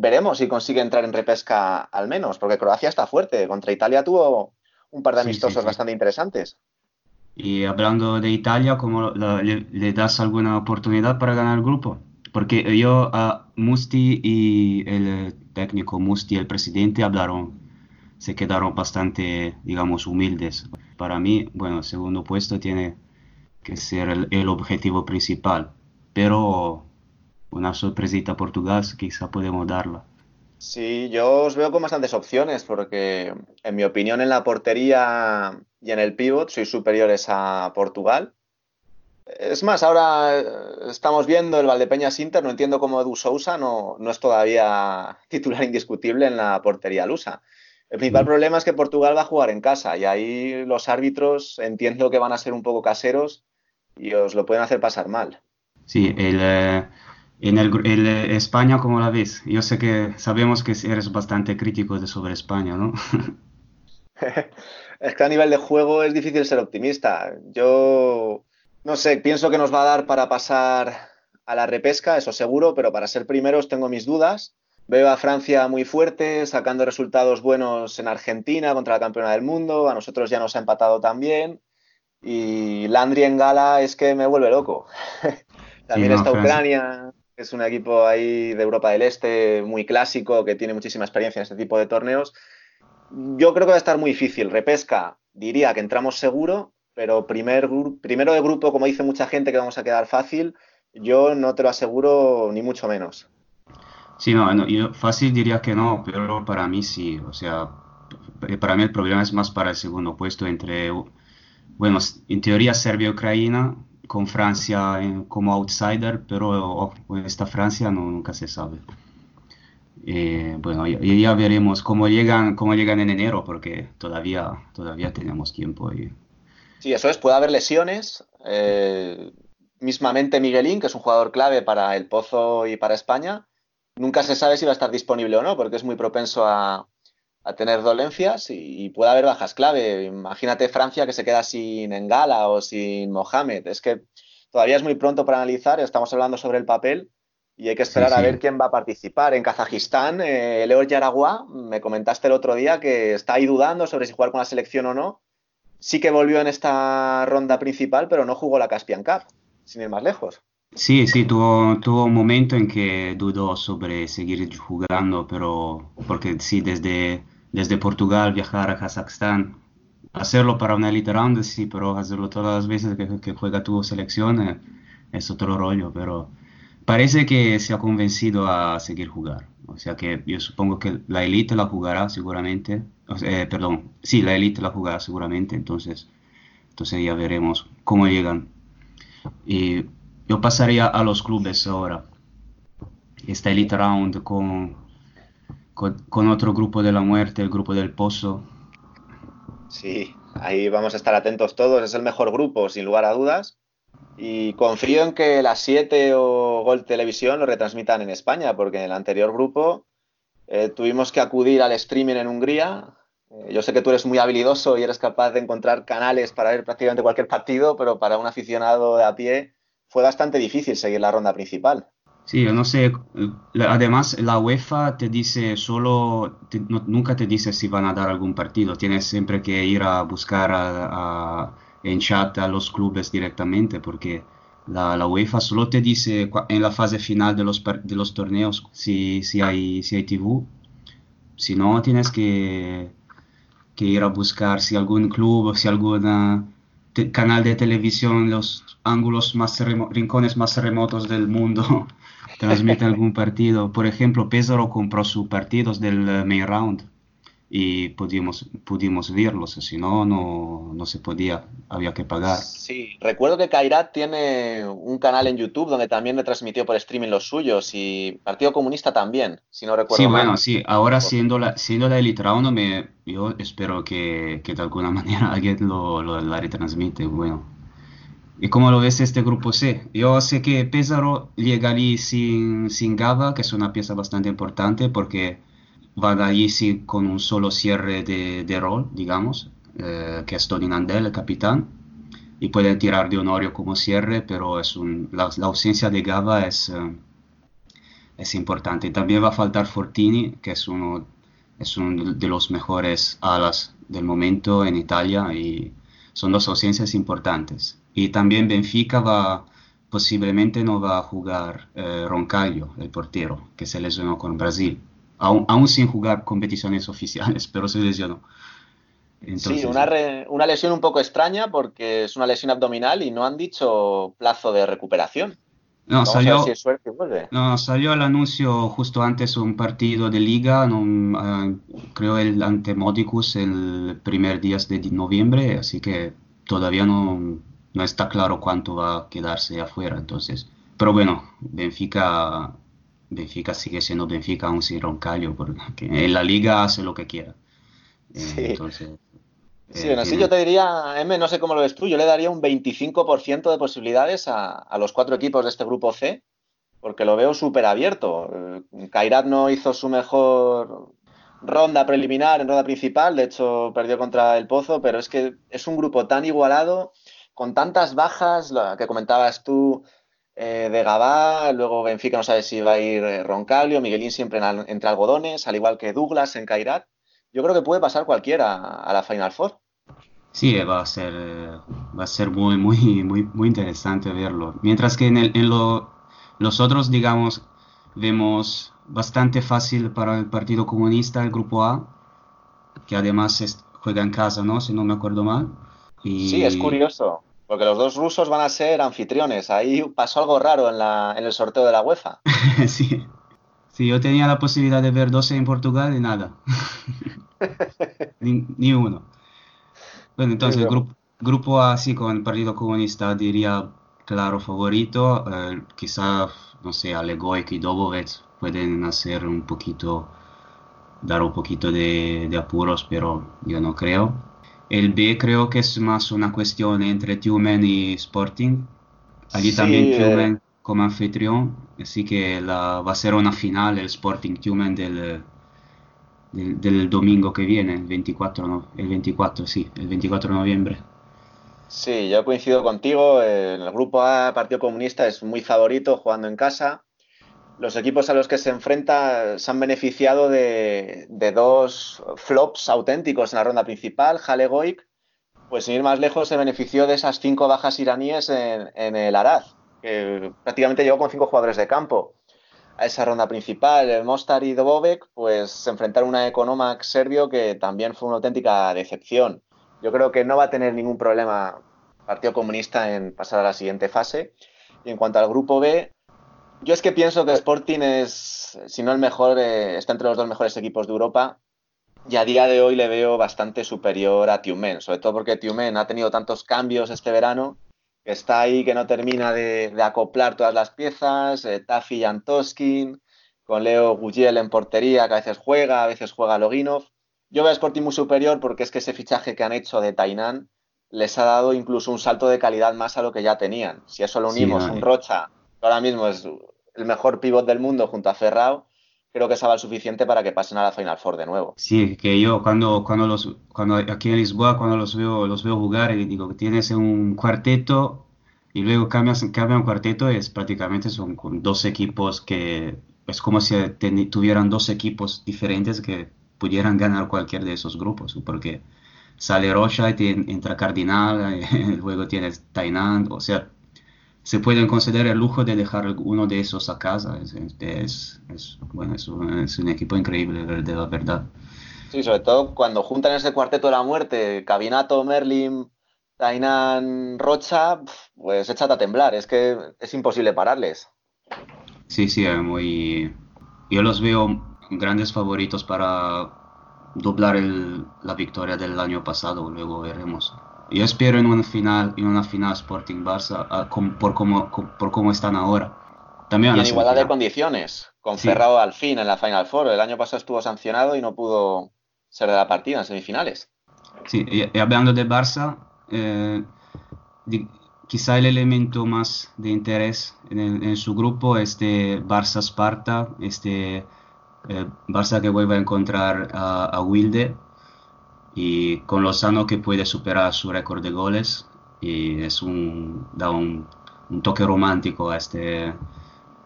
Veremos si consigue entrar en repesca al menos, porque Croacia está fuerte. Contra Italia tuvo un par de sí, amistosos sí. bastante interesantes. Y hablando de Italia, ¿cómo la- le, le das alguna oportunidad para ganar el grupo? Porque yo a Musti y el eh, técnico Musti, el presidente, hablaron, se quedaron bastante, digamos, humildes. Para mí, bueno, segundo puesto tiene que ser el, el objetivo principal, pero una sorpresita a Portugal quizá podemos darla. Sí, yo os veo con bastantes opciones porque, en mi opinión, en la portería y en el pívot sois superiores a Portugal. Es más, ahora estamos viendo el Valdepeñas Inter, no entiendo cómo Edu Sousa no, no es todavía titular indiscutible en la portería lusa. El principal problema es que Portugal va a jugar en casa y ahí los árbitros entiendo que van a ser un poco caseros y os lo pueden hacer pasar mal. Sí, el, eh, en el, eh, España, ¿cómo la ves? Yo sé que sabemos que eres bastante crítico de sobre España, ¿no? Es que a nivel de juego es difícil ser optimista. Yo no sé, pienso que nos va a dar para pasar a la repesca, eso seguro, pero para ser primeros tengo mis dudas. Veo a Francia muy fuerte, sacando resultados buenos en Argentina contra la campeona del mundo. A nosotros ya nos ha empatado también. Y Landry en gala es que me vuelve loco. También no, está. Ucrania, que es un equipo ahí de Europa del Este muy clásico, que tiene muchísima experiencia en este tipo de torneos. Yo creo que va a estar muy difícil. Repesca, diría que entramos seguro, pero primer, primero de grupo, como dice mucha gente, que vamos a quedar fácil, yo no te lo aseguro ni mucho menos. Sí, no, fácil diría que no, pero para mí sí. O sea, para mí el problema es más para el segundo puesto entre, bueno, en teoría Serbia y Ucrania, con Francia como outsider, pero oh, esta Francia nunca se sabe. Eh, bueno, ya, ya veremos cómo llegan, cómo llegan en enero, porque todavía, todavía tenemos tiempo. Y, Sí, eso es, puede haber lesiones. eh, mismamente Miguelín, que es un jugador clave para el Pozo y para España, nunca se sabe si va a estar disponible o no, porque es muy propenso a, a tener dolencias y, y puede haber bajas clave. Imagínate Francia que se queda sin Engala o sin Mohamed. Es que todavía es muy pronto para analizar, estamos hablando sobre el papel y hay que esperar Sí, a sí. ver quién va a participar. En Kazajistán, eh, Leo Yaragua, me comentaste el otro día que está ahí dudando sobre si jugar con la selección o no. Sí que volvió en esta ronda principal, pero no jugó la Caspian Cup, sin ir más lejos. Sí, sí, tuvo, tuvo un momento en que dudó sobre seguir jugando, pero porque sí, desde, desde Portugal viajar a Kazajstán, hacerlo para una Elite Round, sí, pero hacerlo todas las veces que, que juega tu selección eh, es otro rollo, pero parece que se ha convencido a seguir jugar. O sea que yo supongo que la Elite la jugará seguramente, o sea, eh, perdón, sí, la Elite la jugará seguramente, entonces, entonces ya veremos cómo llegan. Y yo pasaría a los clubes ahora. Esta Elite Round con, con, con otro grupo de la muerte, el grupo del Pozo. Sí, ahí vamos a estar atentos todos. Es el mejor grupo, sin lugar a dudas. Y confío en que las 7 o Gol Televisión lo retransmitan en España, porque en el anterior grupo eh, tuvimos que acudir al streaming en Hungría. Eh, yo sé que tú eres muy habilidoso y eres capaz de encontrar canales para ver prácticamente cualquier partido, pero para un aficionado de a pie fue bastante difícil seguir la ronda principal. Sí, yo no sé, la- además la UEFA te dice solo, te- no- nunca te dice si van a dar algún partido, tienes siempre que ir a buscar a- a- en chat a los clubes directamente porque La, UEFA solo te dice en la fase final de los, torneos si, hay, si hay TV. Si no, tienes que, ir a buscar si algún club, si algún canal de televisión, los ángulos más rincones más remotos del mundo transmite algún partido. Por ejemplo, Pesaro compró sus partidos del eh, main round y pudimos, pudimos verlos, si no, no, no se podía, había que pagar. Sí, recuerdo que Kairat tiene un canal en YouTube donde también retransmitió por streaming los suyos y Partido Comunista también, si no recuerdo Sí, mal. bueno, sí, ahora siendo la, siendo la Elite Round, me, yo espero que, que de alguna manera alguien lo, lo- la retransmite, bueno. ¿Y cómo lo ves este grupo C? Yo sé que Pesaro llega allí sin, sin Gava, que es una pieza bastante importante porque sí, con un solo cierre de, de rol, digamos, eh, que es Tony Nandel, el capitán, y pueden tirar de Honorio como cierre, pero es un, la, ausencia de Gava es, eh, es importante. También va a faltar Fortini, que es uno, es uno de los mejores alas del momento en Italia y son dos ausencias importantes. Y también Benfica va, posiblemente no va a jugar eh, el portero, que se lesionó con Brasil, aún, aún sin jugar competiciones oficiales, pero se lesionó. Entonces, Sí, una, re- una lesión un poco extraña porque es una lesión abdominal y no han dicho plazo de recuperación. no, salió, si. No, salió el anuncio justo antes un partido de liga, no, ah, creo el ante Modicus el primer día de noviembre, así que todavía no, no está claro cuánto va a quedarse afuera, entonces. Pero bueno, Benfica, Benfica sigue siendo Benfica aún sin Roncaglio, porque en la liga hace lo que quiera. Eh, Sí. Entonces, Sí, eh, bueno, sí, tiene- yo te diría, M, no sé cómo lo ves tú, yo le daría un 25% de posibilidades a, a los cuatro equipos de este grupo C, porque lo veo súper abierto. Eh, Kairat no hizo su mejor ronda preliminar en ronda principal, de hecho perdió contra el Pozo, pero es que es un grupo tan igualado, con tantas bajas, la que comentabas tú eh, de Gabá, luego Benfica no sabe si va a ir eh, Roncaglio, Miguelín siempre en entre algodones, al igual que Douglas en Kairat. Yo creo que puede pasar cualquiera a- la Final Four. Sí, va a ser, eh, va a ser muy, muy, muy, muy interesante verlo. Mientras que en, el- en lo- los otros, digamos, vemos bastante fácil para el Partido Comunista el Grupo A, que además es- juega en casa, ¿no? Si no me acuerdo mal. Y... Sí, es curioso, porque los dos rusos van a ser anfitriones. Ahí pasó algo raro en la, en el sorteo de la UEFA. sí. Sí, yo tenía la posibilidad de ver 12 en Portugal y nada. ni, ni uno. Bueno, entonces, Sí, grupo, grupo A, sí, con el Partido Comunista diría claro favorito. eh, quizá, no sé, Alegoic y Dobovec pueden hacer un poquito, dar un poquito de, de apuros, pero yo no creo. El B creo que es más una cuestión entre Tumen y Sporting. Allí Sí, también eh, Tumen como anfitrión, así que la, va a ser una final el Sporting Tumen del, del, del domingo que viene, el 24, no, el 24, sí, el 24 de noviembre. Sí, yo coincido contigo. eh, el grupo A, Partido Comunista es muy favorito jugando en casa. Los equipos a los que se enfrenta se han beneficiado de, dos flops auténticos en la ronda principal. Halegoic, pues sin ir más lejos, se benefició de esas cinco bajas iraníes en, el Araz, que prácticamente llegó con cinco jugadores de campo a esa ronda principal. El Mostar y Dobovec, pues se enfrentaron a una Economac serbio que también fue una auténtica decepción. Yo creo que no va a tener ningún problema Partido Comunista en pasar a la siguiente fase. Y en cuanto al grupo B, yo es que pienso que Sporting es, si no el mejor, eh, está entre los dos mejores equipos de Europa. Y a día de hoy le veo bastante superior a Tiumen, sobre todo porque Tiumen ha tenido tantos cambios este verano, que está ahí que no termina de, de acoplar todas las piezas, eh, Tafi Jantoskin, con Leo Gugiel en portería, que a veces juega, a veces juega Loginov. Yo veo a Sporting muy superior porque es que ese fichaje que han hecho de Tainan les ha dado incluso un salto de calidad más a lo que ya tenían. Si eso Sí, unimos un. Rocha, ahora mismo es el mejor pivot del mundo junto a Ferrao, creo que el suficiente para que pasen a la Final Four de nuevo. Sí, que yo cuando, cuando los, cuando aquí en Lisboa, cuando los veo, los veo jugar, y digo que tienes un cuarteto y luego cambias, cambia un cuarteto, es prácticamente son con dos equipos que es como si teni- tuvieran dos equipos diferentes que pudieran ganar cualquier de esos grupos, porque sale Rocha y entra Cardinal, luego tienes Tainan, o sea, se pueden conceder el lujo de dejar uno de esos a casa. Es, es- es- bueno, es un, es un equipo increíble, de la verdad. Sí, sobre todo cuando juntan ese cuarteto de la muerte, Cabinato, Merlin, Tainan, Rocha, pues échate a temblar, es que es imposible pararles. Sí, sí, muy... Yo los veo grandes favoritos para doblar el- la victoria del año pasado, luego veremos. Yo espero en una final, en una final Sporting Barça ah, com- por cómo, por cómo están ahora. También Y en igualdad de semifinal. condiciones, con Sí. Ferrao al fin en la Final Four. El año pasado estuvo sancionado y no pudo ser de la partida en semifinales. Sí, y, y hablando de Barça, eh, di- quizá el elemento más de interés en, el- en su grupo es de Barça-Sparta, este eh, Barça que vuelve a encontrar a, a Wilde y con Lozano que puede superar su récord de goles y es un, da un, un toque romántico a este,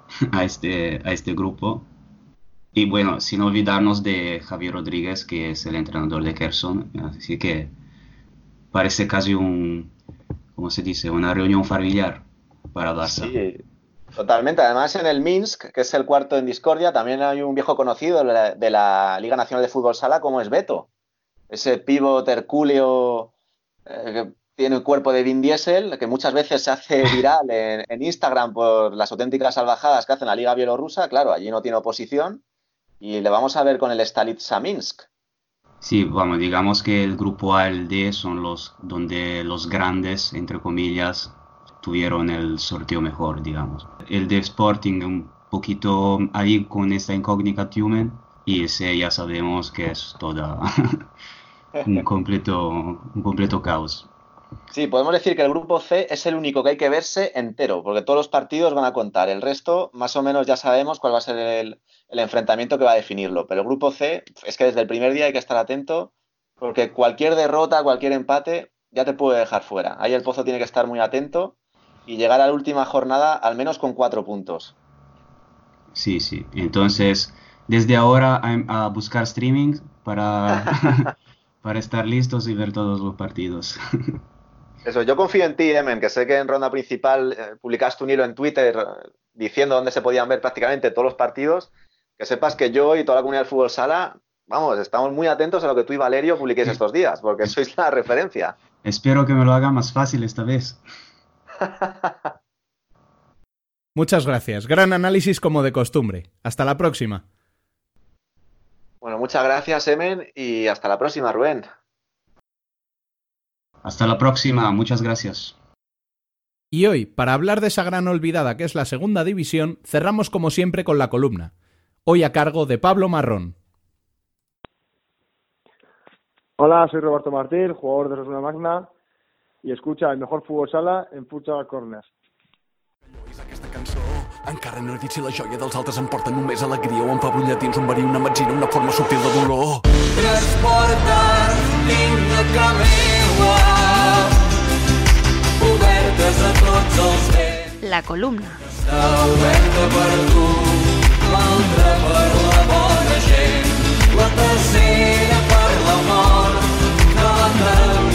a este, a este grupo. Y bueno, sin olvidarnos de Javier Rodríguez, que es el entrenador de Kherson, así que parece casi un, ¿cómo se dice? Una reunión familiar para Barça. Sí, totalmente. Además, en el Minsk, que es el cuarto en discordia, también hay un viejo conocido de la, de la Liga Nacional de Fútbol Sala, como es Beto. Ese pívot hercúleo eh, que tiene el cuerpo de Vin Diesel, que muchas veces se hace viral en, en Instagram por las auténticas salvajadas que hace en la Liga Bielorrusa. Claro, allí no tiene oposición. Y le vamos a ver con el Stalitsa Minsk. Sí, vamos, digamos que el grupo A y el D son los donde los grandes, entre comillas, tuvieron el sorteo mejor, digamos. El de Sporting un poquito ahí con esta incógnita Tumen y ese ya sabemos que es toda un completo, un completo caos. Sí, podemos decir que el grupo C es el único que hay que verse entero, porque todos los partidos van a contar. El resto, más o menos, ya sabemos cuál va a ser el, el enfrentamiento que va a definirlo. Pero el grupo C es que desde el primer día hay que estar atento, porque cualquier derrota, cualquier empate, ya te puede dejar fuera. Ahí el Pozo tiene que estar muy atento y llegar a la última jornada al menos con cuatro puntos. Sí, sí. Entonces, desde ahora a, a buscar streaming para, para estar listos y ver todos los partidos. Eso, yo confío en ti, Emen, que sé que en ronda principal eh, publicaste un hilo en Twitter eh, diciendo dónde se podían ver prácticamente todos los partidos. Que sepas que yo y toda la comunidad del fútbol sala, vamos, estamos muy atentos a lo que tú y Valerio publiquéis estos días, porque sois la referencia. Espero que me lo haga más fácil esta vez. Muchas gracias. Gran análisis como de costumbre. Hasta la próxima. Bueno, muchas gracias, Emen, y hasta la próxima, Rubén. Hasta la próxima, muchas gracias. Y hoy, para hablar de esa gran olvidada que es la segunda división, cerramos como siempre con la columna. Hoy a cargo de Pablo Marrón. Hola, soy Roberto Martín, jugador de Rosuna Magna, y escucha el mejor fútbol sala en Futsal Corner. Encara no he dit si la joia dels altres em porta només alegria o em fa brollar dins un verí, una metzina, una forma subtil de dolor. Transportar vinga que meua obertes a tots els vents La columna. està oberta per tu l'altra per la bona gent la tercera per l'amor que la tancarà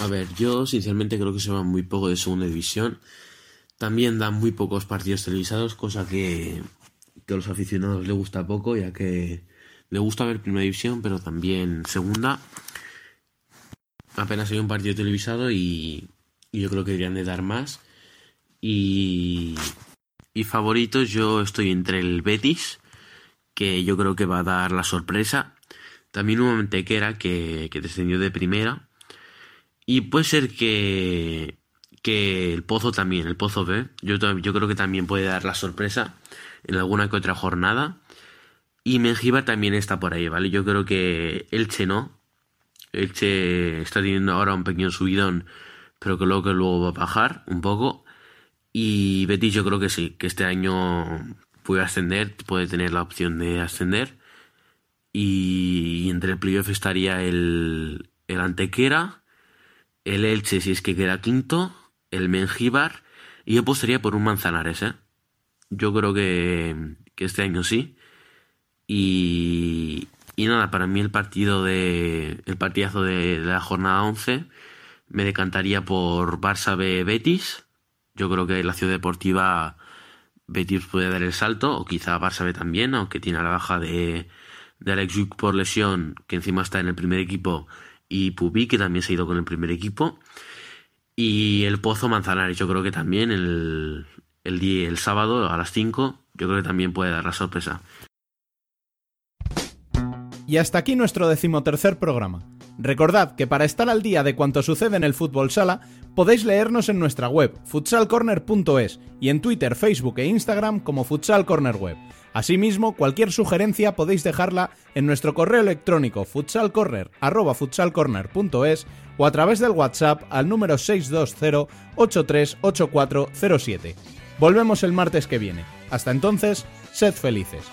A ver, yo sinceramente creo que se va muy poco de segunda división. También dan muy pocos partidos televisados, cosa que, que a los aficionados le gusta poco, ya que le gusta ver primera división, pero también segunda. Apenas hay un partido televisado y, y yo creo que deberían de dar más. Y, y favoritos, yo estoy entre el Betis, que yo creo que va a dar la sorpresa. También un Mantequera que, que descendió de primera. Y puede ser que, que el Pozo también, el Pozo B, yo, yo creo que también puede dar la sorpresa en alguna que otra jornada. Y Mengíbar también está por ahí, ¿vale? Yo creo que Elche no. Elche está teniendo ahora un pequeño subidón, pero luego, que luego va a bajar un poco. Y Betis yo creo que sí, que este año puede ascender, puede tener la opción de ascender. Y, entre el playoff estaría el, el Antequera, el Elche si es que queda quinto, el Mengíbar y yo apostaría por un Manzanares, ¿eh? Yo creo que, que este año sí. Y, y nada, para mí el partido de el partidazo de, la jornada 11 me decantaría por Barça B Betis. Yo creo que la ciudad deportiva Betis puede dar el salto, o quizá Barça B también, aunque tiene la baja de, de Alex Juk por lesión, que encima está en el primer equipo, y Pupi, que también se ha ido con el primer equipo. Y el Pozo Manzanares, yo creo que también el, el, día, el sábado a las 5, yo creo que también puede dar la sorpresa. Y hasta aquí nuestro decimotercer programa. Recordad que para estar al día de cuanto sucede en el fútbol sala, podéis leernos en nuestra web, futsalcorner.es, y en Twitter, Facebook e Instagram como Futsal Corner Web. Asimismo, cualquier sugerencia podéis dejarla en nuestro correo electrónico futsalcorner@futsalcorner.es o a través del WhatsApp al número 620-838407. Volvemos el martes que viene. Hasta entonces, sed felices.